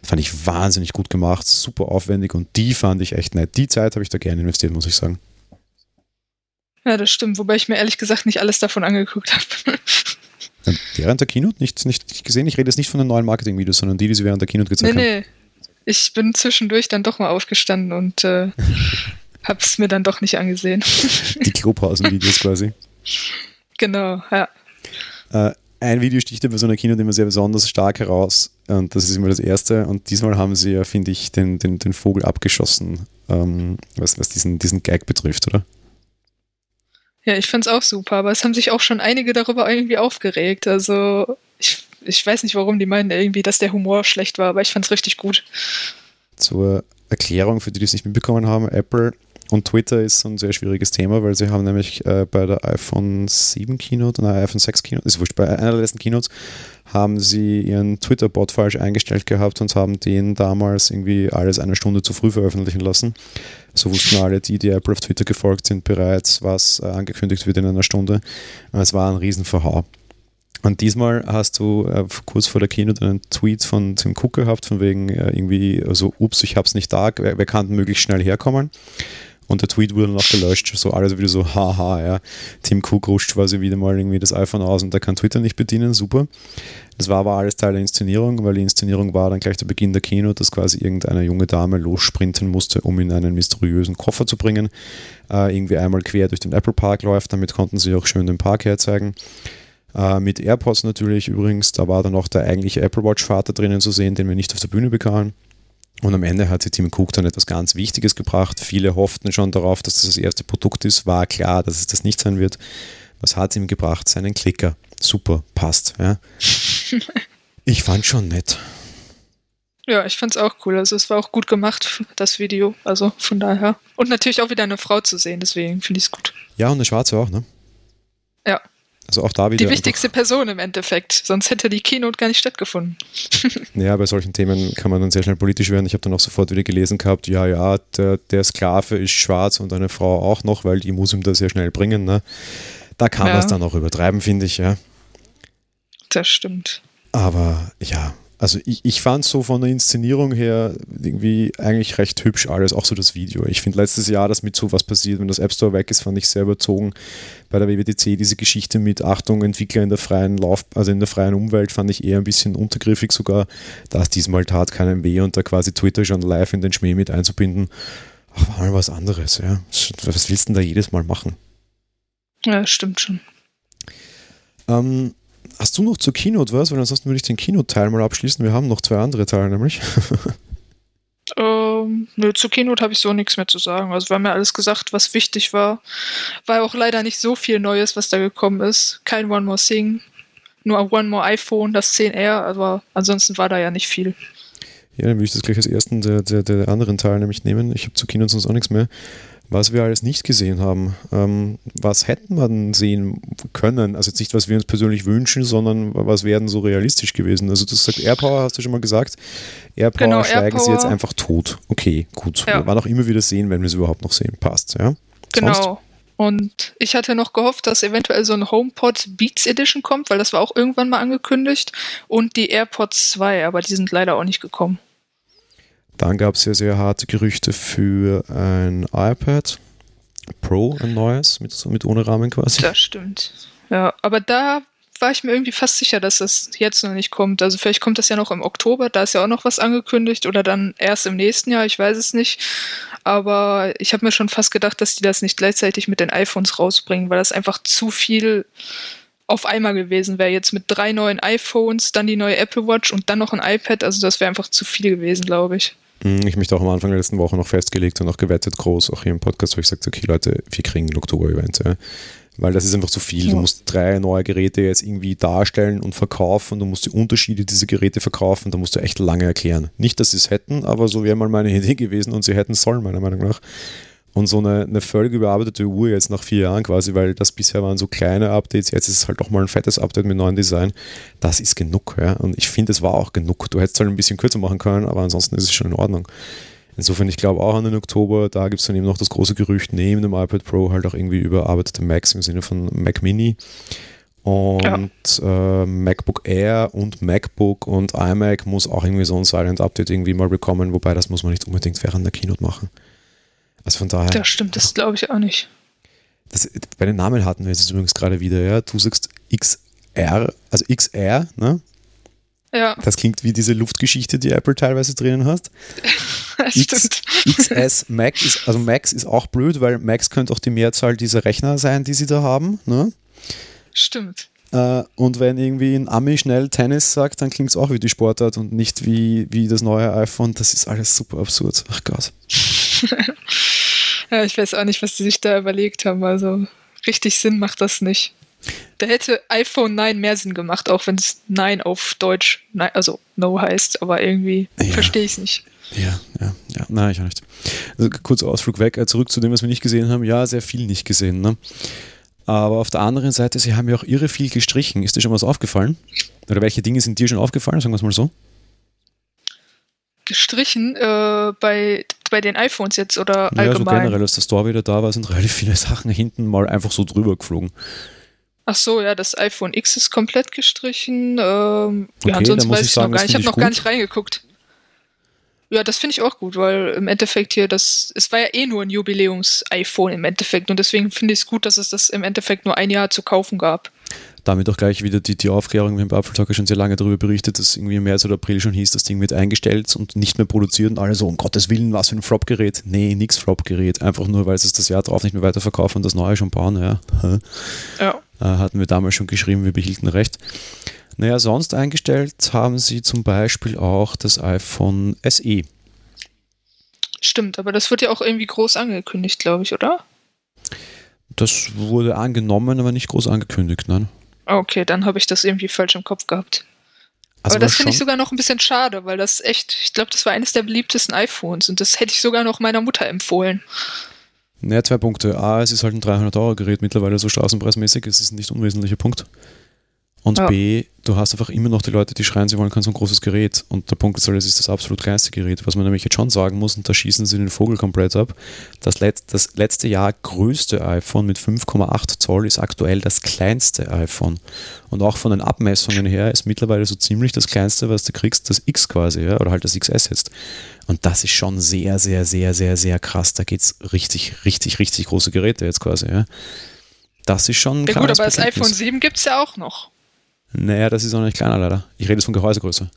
Das fand ich wahnsinnig gut gemacht, super aufwendig und die fand ich echt nett. Die Zeit habe ich da gerne investiert, muss ich sagen. Ja, das stimmt, wobei ich mir ehrlich gesagt nicht alles davon angeguckt habe. Während der Keynote nicht, nicht gesehen? Ich rede jetzt nicht von den neuen Marketing-Videos, sondern die, die sie während der Keynote gezeigt nee, haben. Nee, ich bin zwischendurch dann doch mal aufgestanden und äh, hab's mir dann doch nicht angesehen. Die Klopausen-Videos quasi. Genau, ja. Äh, ein Video sticht bei so einer Kino immer sehr besonders stark heraus und das ist immer das erste und diesmal haben sie ja, finde ich, den, den, den Vogel abgeschossen, ähm, was, was diesen, diesen Gag betrifft, oder? Ja, ich fand's auch super, aber es haben sich auch schon einige darüber irgendwie aufgeregt. Also ich, ich weiß nicht, warum die meinen irgendwie, dass der Humor schlecht war, aber ich fand's richtig gut. Zur Erklärung für die, die es nicht mitbekommen haben, Apple und Twitter ist ein sehr schwieriges Thema, weil sie haben nämlich äh, bei der iPhone 7 Keynote, nein, iPhone 6 Keynote, ist wurscht, bei einer der letzten Keynotes haben sie ihren Twitter-Bot falsch eingestellt gehabt und haben den damals irgendwie alles eine Stunde zu früh veröffentlichen lassen. So wussten alle, die, die Apple auf Twitter gefolgt sind, bereits, was äh, angekündigt wird in einer Stunde. Es war ein Riesenverhau. Und diesmal hast du äh, kurz vor der Keynote einen Tweet von Tim Cook gehabt, von wegen äh, irgendwie, also, ups, ich hab's nicht da, wer, wer kann möglichst schnell herkommen? Und der Tweet wurde noch gelöscht, so alles wieder so, haha, ja. Tim Cook rutscht quasi wieder mal irgendwie das iPhone aus und der kann Twitter nicht bedienen, super. Das war aber alles Teil der Inszenierung, weil die Inszenierung war dann gleich der Beginn der Kino, dass quasi irgendeine junge Dame lossprinten musste, um in einen mysteriösen Koffer zu bringen. Äh, irgendwie einmal quer durch den Apple Park läuft, damit konnten sie auch schön den Park herzeigen. Äh, mit AirPods natürlich übrigens, da war dann auch der eigentliche Apple Watch Vater drinnen zu sehen, den wir nicht auf der Bühne bekamen. Und am Ende hat sie Tim Cook dann etwas ganz Wichtiges gebracht. Viele hofften schon darauf, dass das das erste Produkt ist. War klar, dass es das nicht sein wird. Was hat sie ihm gebracht? Seinen Klicker. Super, passt. Ja. ich fand schon nett. Ja, ich fand's auch cool. Also es war auch gut gemacht, das Video. Also von daher. Und natürlich auch wieder eine Frau zu sehen, deswegen finde ich es gut. Ja, und eine Schwarze auch, ne? Ja. Also auch da wieder. Die wichtigste Person im Endeffekt. Sonst hätte die Keynote gar nicht stattgefunden. ja, bei solchen Themen kann man dann sehr schnell politisch werden. Ich habe dann auch sofort wieder gelesen gehabt, ja, ja, der, der Sklave ist schwarz und eine Frau auch noch, weil die muss ihm das sehr schnell bringen. Ne? Da kann ja. man es dann auch übertreiben, finde ich, ja. Das stimmt. Aber ja, also ich, ich fand so von der Inszenierung her irgendwie eigentlich recht hübsch alles, auch so das Video. Ich finde letztes Jahr, dass mit so was passiert, wenn das App Store weg ist, fand ich sehr überzogen. Bei der WWDC diese Geschichte mit Achtung, Entwickler in der freien Lauf, also in der freien Umwelt, fand ich eher ein bisschen untergriffig sogar. Da es diesmal tat keinem weh und da quasi Twitter schon live in den Schmäh mit einzubinden. Ach, war mal was anderes, ja. Was willst du denn da jedes Mal machen? Ja, stimmt schon. Ähm, Hast du noch zur Keynote was? Weil ansonsten würde ich den Keynote-Teil mal abschließen. Wir haben noch zwei andere Teile nämlich. Ähm, nö, zur Keynote habe ich so nichts mehr zu sagen. Also wir haben ja alles gesagt, was wichtig war. War auch leider nicht so viel Neues, was da gekommen ist. Kein One More Thing, nur One More iPhone, das 10R, aber ansonsten war da ja nicht viel. Ja, dann würde ich das gleich als ersten der, der, der anderen Teil nämlich nehmen. Ich habe zur Keynote sonst auch nichts mehr was wir alles nicht gesehen haben. Ähm, was hätten wir denn sehen können? Also jetzt nicht, was wir uns persönlich wünschen, sondern was wären so realistisch gewesen? Also du hast gesagt, Airpower hast du schon mal gesagt. Airpower genau, steigen Airpower. sie jetzt einfach tot. Okay, gut. Ja. Wir auch immer wieder sehen, wenn wir es überhaupt noch sehen. Passt, ja? Genau. Sonst? Und ich hatte noch gehofft, dass eventuell so ein HomePod Beats Edition kommt, weil das war auch irgendwann mal angekündigt. Und die AirPods 2, aber die sind leider auch nicht gekommen. Dann gab es ja sehr harte Gerüchte für ein iPad Pro, ein neues, mit, mit ohne Rahmen quasi. Das stimmt. Ja, aber da war ich mir irgendwie fast sicher, dass das jetzt noch nicht kommt. Also vielleicht kommt das ja noch im Oktober, da ist ja auch noch was angekündigt oder dann erst im nächsten Jahr, ich weiß es nicht. Aber ich habe mir schon fast gedacht, dass die das nicht gleichzeitig mit den iPhones rausbringen, weil das einfach zu viel auf einmal gewesen wäre. Jetzt mit drei neuen iPhones, dann die neue Apple Watch und dann noch ein iPad. Also das wäre einfach zu viel gewesen, glaube ich. Hm, ich mich auch am Anfang der letzten Woche noch festgelegt und auch gewettet groß, auch hier im Podcast, wo ich sagte, okay Leute, wir kriegen ein Oktober-Event. Ja. Weil das ist einfach zu viel. Du musst drei neue Geräte jetzt irgendwie darstellen und verkaufen. Du musst die Unterschiede dieser Geräte verkaufen. Da musst du echt lange erklären. Nicht, dass sie es hätten, aber so wäre mal meine Idee gewesen und sie hätten es sollen, meiner Meinung nach. Und so eine, eine völlig überarbeitete Uhr jetzt nach vier Jahren quasi, weil das bisher waren so kleine Updates, jetzt ist es halt auch mal ein fettes Update mit neuem Design. Das ist genug. Ja? Und ich finde, es war auch genug. Du hättest halt ein bisschen kürzer machen können, aber ansonsten ist es schon in Ordnung. Insofern, ich glaube auch an den Oktober, da gibt es dann eben noch das große Gerücht, neben dem iPad Pro halt auch irgendwie überarbeitete Macs im Sinne von Mac Mini und ja. äh, MacBook Air und MacBook und iMac muss auch irgendwie so ein Silent Update irgendwie mal bekommen, wobei das muss man nicht unbedingt während der Keynote machen. Also von daher. Das stimmt, das glaube ich auch nicht. Das, bei den Namen hatten wir jetzt übrigens gerade wieder, ja. Du sagst XR, also XR, ne? Ja. Das klingt wie diese Luftgeschichte, die Apple teilweise drinnen hast. X, XS Mac ist, also Max ist auch blöd, weil Max könnte auch die Mehrzahl dieser Rechner sein, die sie da haben, ne? Stimmt. Äh, und wenn irgendwie ein Ami schnell Tennis sagt, dann klingt es auch wie die Sportart und nicht wie, wie das neue iPhone. Das ist alles super absurd. Ach Gott. ja, ich weiß auch nicht, was die sich da überlegt haben. Also richtig Sinn macht das nicht. Da hätte iPhone 9 mehr Sinn gemacht, auch wenn es 9 auf Deutsch, also No heißt, aber irgendwie ja. verstehe ich es nicht. Ja, ja, ja, nein, ich auch nicht. Also kurz Ausflug weg, äh, zurück zu dem, was wir nicht gesehen haben. Ja, sehr viel nicht gesehen. Ne? Aber auf der anderen Seite, sie haben ja auch irre viel gestrichen. Ist dir schon was aufgefallen? Oder welche Dinge sind dir schon aufgefallen, sagen wir es mal so? Gestrichen äh, bei, bei den iPhones jetzt oder allgemein? Ja, so generell, als der Store wieder da war, sind relativ viele Sachen hinten mal einfach so drüber geflogen. Ach so, ja, das iPhone X ist komplett gestrichen. Ähm, okay, ja, ansonsten weiß ich sagen, noch gar nicht. Ich habe noch gar nicht reingeguckt. Ja, das finde ich auch gut, weil im Endeffekt hier das, es war ja eh nur ein Jubiläums-iPhone im Endeffekt und deswegen finde ich es gut, dass es das im Endeffekt nur ein Jahr zu kaufen gab. Damit auch gleich wieder die, die Aufklärung, wir haben bei Apfeltalker schon sehr lange darüber berichtet, dass irgendwie im März oder April schon hieß, das Ding wird eingestellt und nicht mehr produziert und alle so, um Gottes Willen, was für ein Flop-Gerät. Nee, nix Flop-Gerät, einfach nur, weil sie es das Jahr drauf nicht mehr weiterverkaufen und das neue schon bauen, ja. ja. Äh, hatten wir damals schon geschrieben, wir behielten recht. Naja, sonst eingestellt haben sie zum Beispiel auch das iPhone SE. Stimmt, aber das wird ja auch irgendwie groß angekündigt, glaube ich, oder? Das wurde angenommen, aber nicht groß angekündigt, nein. Okay, dann habe ich das irgendwie falsch im Kopf gehabt. Also aber das finde ich sogar noch ein bisschen schade, weil das echt, ich glaube, das war eines der beliebtesten iPhones und das hätte ich sogar noch meiner Mutter empfohlen. Naja, zwei Punkte. A, es ist halt ein 300-Euro-Gerät mittlerweile so straßenpreismäßig, es ist ein nicht unwesentlicher Punkt. Und ja. B, du hast einfach immer noch die Leute, die schreien, sie wollen kein so ein großes Gerät. Und der Punkt ist, halt, es ist das absolut kleinste Gerät. Was man nämlich jetzt schon sagen muss, und da schießen sie den Vogel komplett ab, das, Let das letzte Jahr größte iPhone mit 5,8 Zoll ist aktuell das kleinste iPhone. Und auch von den Abmessungen her ist mittlerweile so ziemlich das kleinste, was du kriegst, das X quasi, ja? oder halt das XS jetzt. Und das ist schon sehr, sehr, sehr, sehr, sehr krass. Da geht es richtig, richtig, richtig große Geräte jetzt quasi. Ja? Das ist schon. Ja, gut, aber das iPhone 7 gibt es ja auch noch. Naja, das ist auch nicht kleiner leider. Ich rede jetzt von Gehäusegröße.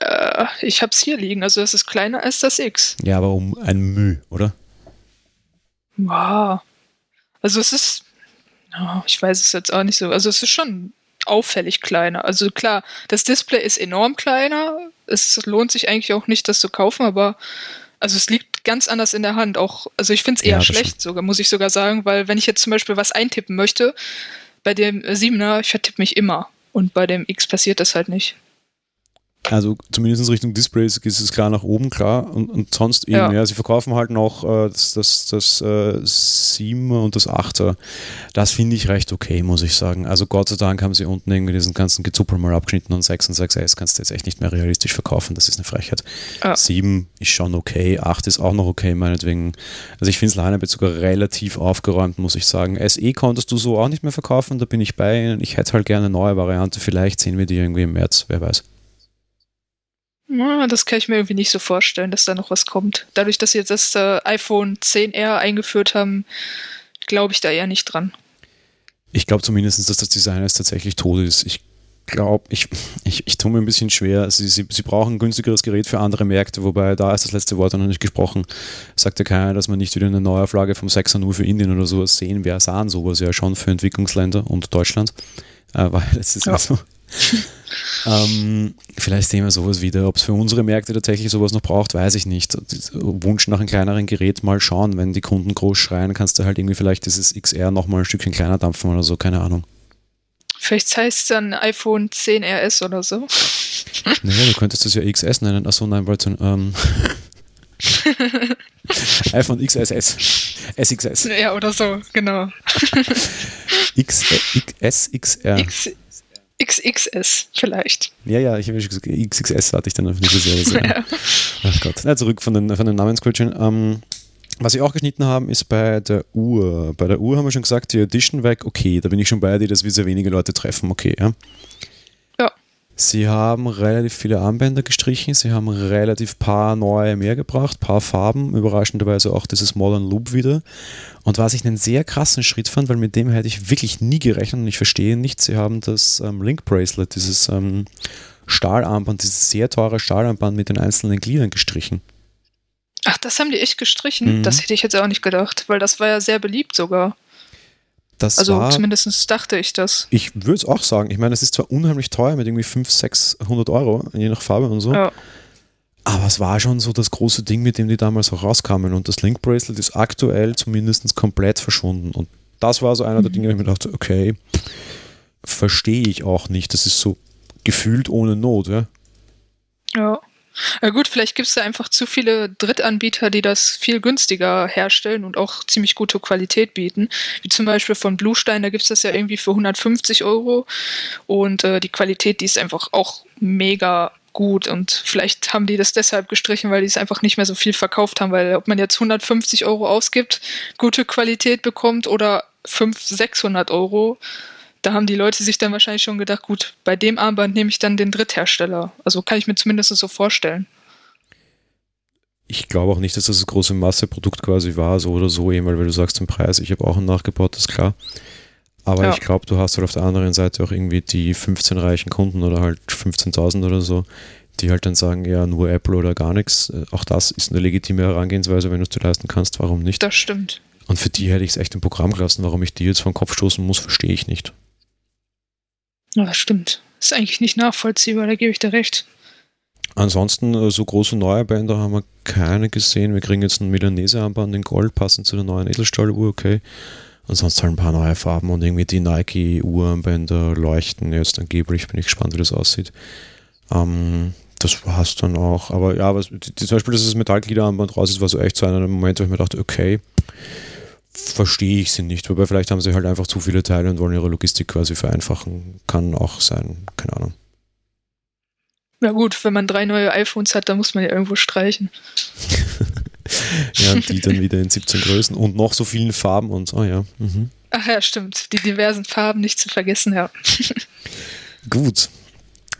Äh, ich habe es hier liegen, also es ist kleiner als das X. Ja, aber um ein Müh, oder? Wow. Also es ist, oh, ich weiß es jetzt auch nicht so, also es ist schon auffällig kleiner. Also klar, das Display ist enorm kleiner. Es lohnt sich eigentlich auch nicht, das zu kaufen, aber also es liegt ganz anders in der Hand. Auch, also ich finde es eher ja, schlecht sogar, muss ich sogar sagen, weil wenn ich jetzt zum Beispiel was eintippen möchte, bei dem 7er, ich vertippe mich immer. Und bei dem X passiert das halt nicht. Also zumindest Richtung Displays ist es klar nach oben, klar. Und, und sonst eben, ja. ja. sie verkaufen halt noch äh, das, das, das äh, 7er und das 8er. Das finde ich recht okay, muss ich sagen. Also Gott sei Dank haben sie unten irgendwie diesen ganzen Gezuppel mal abgeschnitten und 6 und 6S kannst du jetzt echt nicht mehr realistisch verkaufen. Das ist eine Frechheit. Ja. 7 ist schon okay, 8 ist auch noch okay, meinetwegen. Also ich finde das Line-Up jetzt sogar relativ aufgeräumt, muss ich sagen. SE konntest du so auch nicht mehr verkaufen, da bin ich bei. Ich hätte halt gerne eine neue Variante. Vielleicht sehen wir die irgendwie im März, wer weiß. Ja, das kann ich mir irgendwie nicht so vorstellen, dass da noch was kommt. Dadurch, dass sie jetzt das äh, iPhone 10R eingeführt haben, glaube ich da eher nicht dran. Ich glaube zumindest, dass das Design jetzt tatsächlich tot ist. Ich glaube, ich, ich, ich tue mir ein bisschen schwer. Sie, sie, sie brauchen ein günstigeres Gerät für andere Märkte, wobei da ist das letzte Wort noch nicht gesprochen. Sagt ja keiner, dass man nicht wieder eine Neuauflage vom 6er nur für Indien oder sowas sehen. Wir sahen sowas ja schon für Entwicklungsländer und Deutschland. Äh, weil es ist ja so. ähm, vielleicht sehen wir sowas wieder. Ob es für unsere Märkte tatsächlich sowas noch braucht, weiß ich nicht. Wunsch nach einem kleineren Gerät mal schauen. Wenn die Kunden groß schreien, kannst du halt irgendwie vielleicht dieses XR nochmal ein Stückchen kleiner dampfen oder so, keine Ahnung. Vielleicht heißt es dann iPhone 10 RS oder so. Naja, du könntest das ja XS nennen. Achso, nein, wollte ähm, iPhone XSS. SXS. Ja, oder so, genau. X, X, XR. X, XXS vielleicht. Ja, ja, ich habe schon gesagt, XXS hatte ich dann auf diese Serie. ja. Ach Gott. Na, zurück von den, von den Namensquetschen. Ähm, was sie auch geschnitten haben, ist bei der Uhr. Bei der Uhr haben wir schon gesagt, die Edition weg, okay, da bin ich schon bei dir, dass wir sehr wenige Leute treffen, okay, ja. Sie haben relativ viele Armbänder gestrichen, sie haben relativ paar neue mehr gebracht, paar Farben, überraschenderweise auch dieses Modern Loop wieder. Und was ich einen sehr krassen Schritt fand, weil mit dem hätte ich wirklich nie gerechnet und ich verstehe nicht, sie haben das ähm, Link Bracelet, dieses ähm, Stahlarmband, dieses sehr teure Stahlarmband mit den einzelnen Gliedern gestrichen. Ach, das haben die echt gestrichen? Mhm. Das hätte ich jetzt auch nicht gedacht, weil das war ja sehr beliebt sogar. Das also war, zumindest dachte ich das. Ich würde es auch sagen. Ich meine, es ist zwar unheimlich teuer mit irgendwie 500, 600 Euro, je nach Farbe und so. Ja. Aber es war schon so das große Ding, mit dem die damals auch rauskamen. Und das Link Bracelet ist aktuell zumindest komplett verschwunden. Und das war so einer mhm. der Dinge, wo ich mir dachte, okay, verstehe ich auch nicht. Das ist so gefühlt ohne Not, ja. Ja. Na gut, vielleicht gibt es da einfach zu viele Drittanbieter, die das viel günstiger herstellen und auch ziemlich gute Qualität bieten. Wie zum Beispiel von Bluestein, da gibt es das ja irgendwie für 150 Euro. Und äh, die Qualität, die ist einfach auch mega gut und vielleicht haben die das deshalb gestrichen, weil die es einfach nicht mehr so viel verkauft haben, weil ob man jetzt 150 Euro ausgibt, gute Qualität bekommt oder 500, 600 Euro, da haben die Leute sich dann wahrscheinlich schon gedacht, gut, bei dem Armband nehme ich dann den Dritthersteller. Also kann ich mir zumindest so vorstellen. Ich glaube auch nicht, dass das das große Masseprodukt quasi war, so oder so, eben, weil du sagst den Preis, ich habe auch einen nachgebaut, das ist klar. Aber ja. ich glaube, du hast halt auf der anderen Seite auch irgendwie die 15 reichen Kunden oder halt 15.000 oder so, die halt dann sagen, ja, nur Apple oder gar nichts. Äh, auch das ist eine legitime Herangehensweise, wenn du es dir leisten kannst, warum nicht? Das stimmt. Und für die hätte ich es echt im Programm gelassen. Warum ich die jetzt vom Kopf stoßen muss, verstehe ich nicht. Ja, das stimmt. Ist eigentlich nicht nachvollziehbar, da gebe ich dir recht. Ansonsten, äh, so große neue Bänder haben wir keine gesehen. Wir kriegen jetzt ein Milanese-Armband in Gold, passend zu der neuen Edelstahl-Uhr, okay. Ansonsten halt ein paar neue Farben und irgendwie die Nike-Uhrenbänder leuchten jetzt angeblich. Bin ich gespannt, wie das aussieht. Ähm, das war es dann auch. Aber ja, was, zum Beispiel, dass das Metallgliederarmband raus ist, war so echt so einer Moment, wo ich mir dachte, okay, verstehe ich sie nicht. Wobei vielleicht haben sie halt einfach zu viele Teile und wollen ihre Logistik quasi vereinfachen. Kann auch sein, keine Ahnung. Na gut, wenn man drei neue iPhones hat, dann muss man ja irgendwo streichen. ja, und die dann wieder in 17 Größen und noch so vielen Farben und oh ja. Mhm. Ach ja, stimmt. Die diversen Farben nicht zu vergessen, ja. Gut.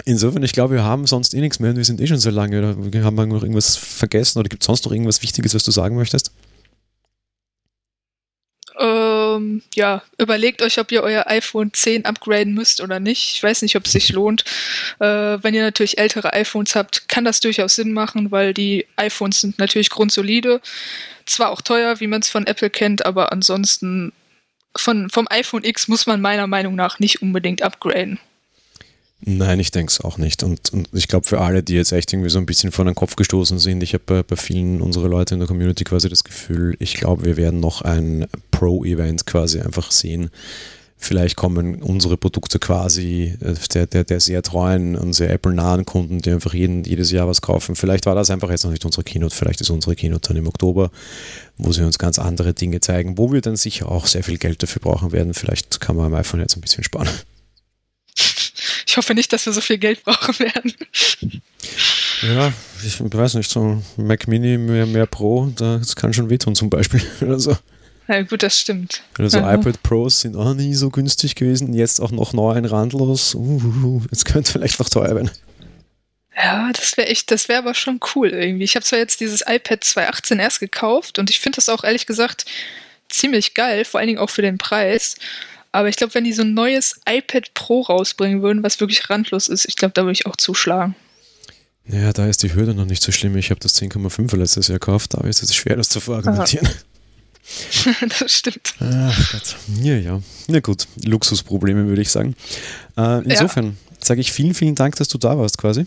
Insofern, ich glaube, wir haben sonst eh nichts mehr und wir sind eh schon so lange. Oder haben wir noch irgendwas vergessen oder gibt es sonst noch irgendwas Wichtiges, was du sagen möchtest? Ähm, ja, überlegt euch, ob ihr euer iPhone 10 upgraden müsst oder nicht. Ich weiß nicht, ob es sich lohnt. Äh, wenn ihr natürlich ältere iPhones habt, kann das durchaus Sinn machen, weil die iPhones sind natürlich grundsolide. Zwar auch teuer, wie man es von Apple kennt, aber ansonsten von, vom iPhone X muss man meiner Meinung nach nicht unbedingt upgraden. Nein, ich denke es auch nicht. Und, und ich glaube, für alle, die jetzt echt irgendwie so ein bisschen vor den Kopf gestoßen sind, ich habe bei, bei vielen unserer Leute in der Community quasi das Gefühl, ich glaube, wir werden noch ein Pro-Event quasi einfach sehen. Vielleicht kommen unsere Produkte quasi äh, der, der, der sehr treuen und sehr Apple-nahen Kunden, die einfach jeden, jedes Jahr was kaufen. Vielleicht war das einfach jetzt noch nicht unsere Keynote, vielleicht ist unsere Keynote dann im Oktober, wo sie uns ganz andere Dinge zeigen, wo wir dann sicher auch sehr viel Geld dafür brauchen werden. Vielleicht kann man am iPhone jetzt ein bisschen sparen. Ich hoffe nicht, dass wir so viel Geld brauchen werden. Ja, ich weiß nicht, so Mac Mini mehr, mehr Pro, das kann schon wehtun zum Beispiel. Oder so. Ja, gut, das stimmt. Also ja. iPad Pros sind auch nie so günstig gewesen, jetzt auch noch neu ein Randlos. Uh, jetzt könnte vielleicht noch teuer werden. Ja, das wäre echt, das wäre aber schon cool irgendwie. Ich habe zwar jetzt dieses iPad 2018 erst gekauft und ich finde das auch ehrlich gesagt ziemlich geil, vor allen Dingen auch für den Preis. Aber ich glaube, wenn die so ein neues iPad Pro rausbringen würden, was wirklich randlos ist, ich glaube, da würde ich auch zuschlagen. Naja, da ist die Hürde noch nicht so schlimm. Ich habe das 10,5 letztes Jahr gekauft, da ist es schwer, das zu verargumentieren. das stimmt. Ach Gott. Ja, ja. Na gut, Luxusprobleme würde ich sagen. Äh, insofern ja. sage ich vielen, vielen Dank, dass du da warst quasi.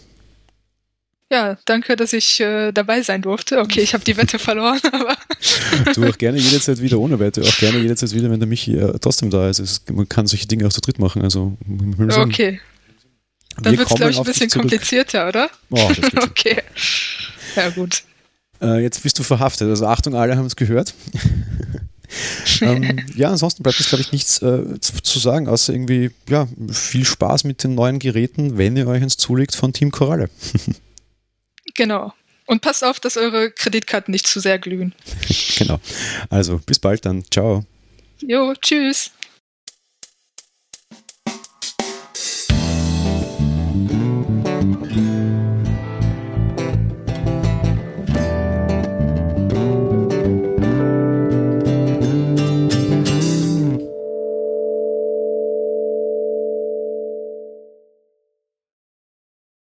Ja, danke, dass ich äh, dabei sein durfte. Okay, ich habe die Wette verloren, aber. du auch gerne jederzeit wieder ohne Wette, auch gerne jederzeit wieder, wenn der Michi äh, trotzdem da ist. Es, man kann solche Dinge auch zu dritt machen. Also, okay. Dann wird es, glaube ich, ein bisschen komplizierter, oder? Oh, okay. Ja, gut. Äh, jetzt bist du verhaftet. Also Achtung, alle haben es gehört. ähm, ja, ansonsten bleibt es, glaube ich, nichts äh, zu, zu, sagen, außer irgendwie, ja, viel Spaß mit den neuen Geräten, wenn ihr euch ins zulegt von Team Koralle. Genau. Und passt auf, dass eure Kreditkarten nicht zu sehr glühen. genau. Also, bis bald dann. Ciao. Jo, tschüss.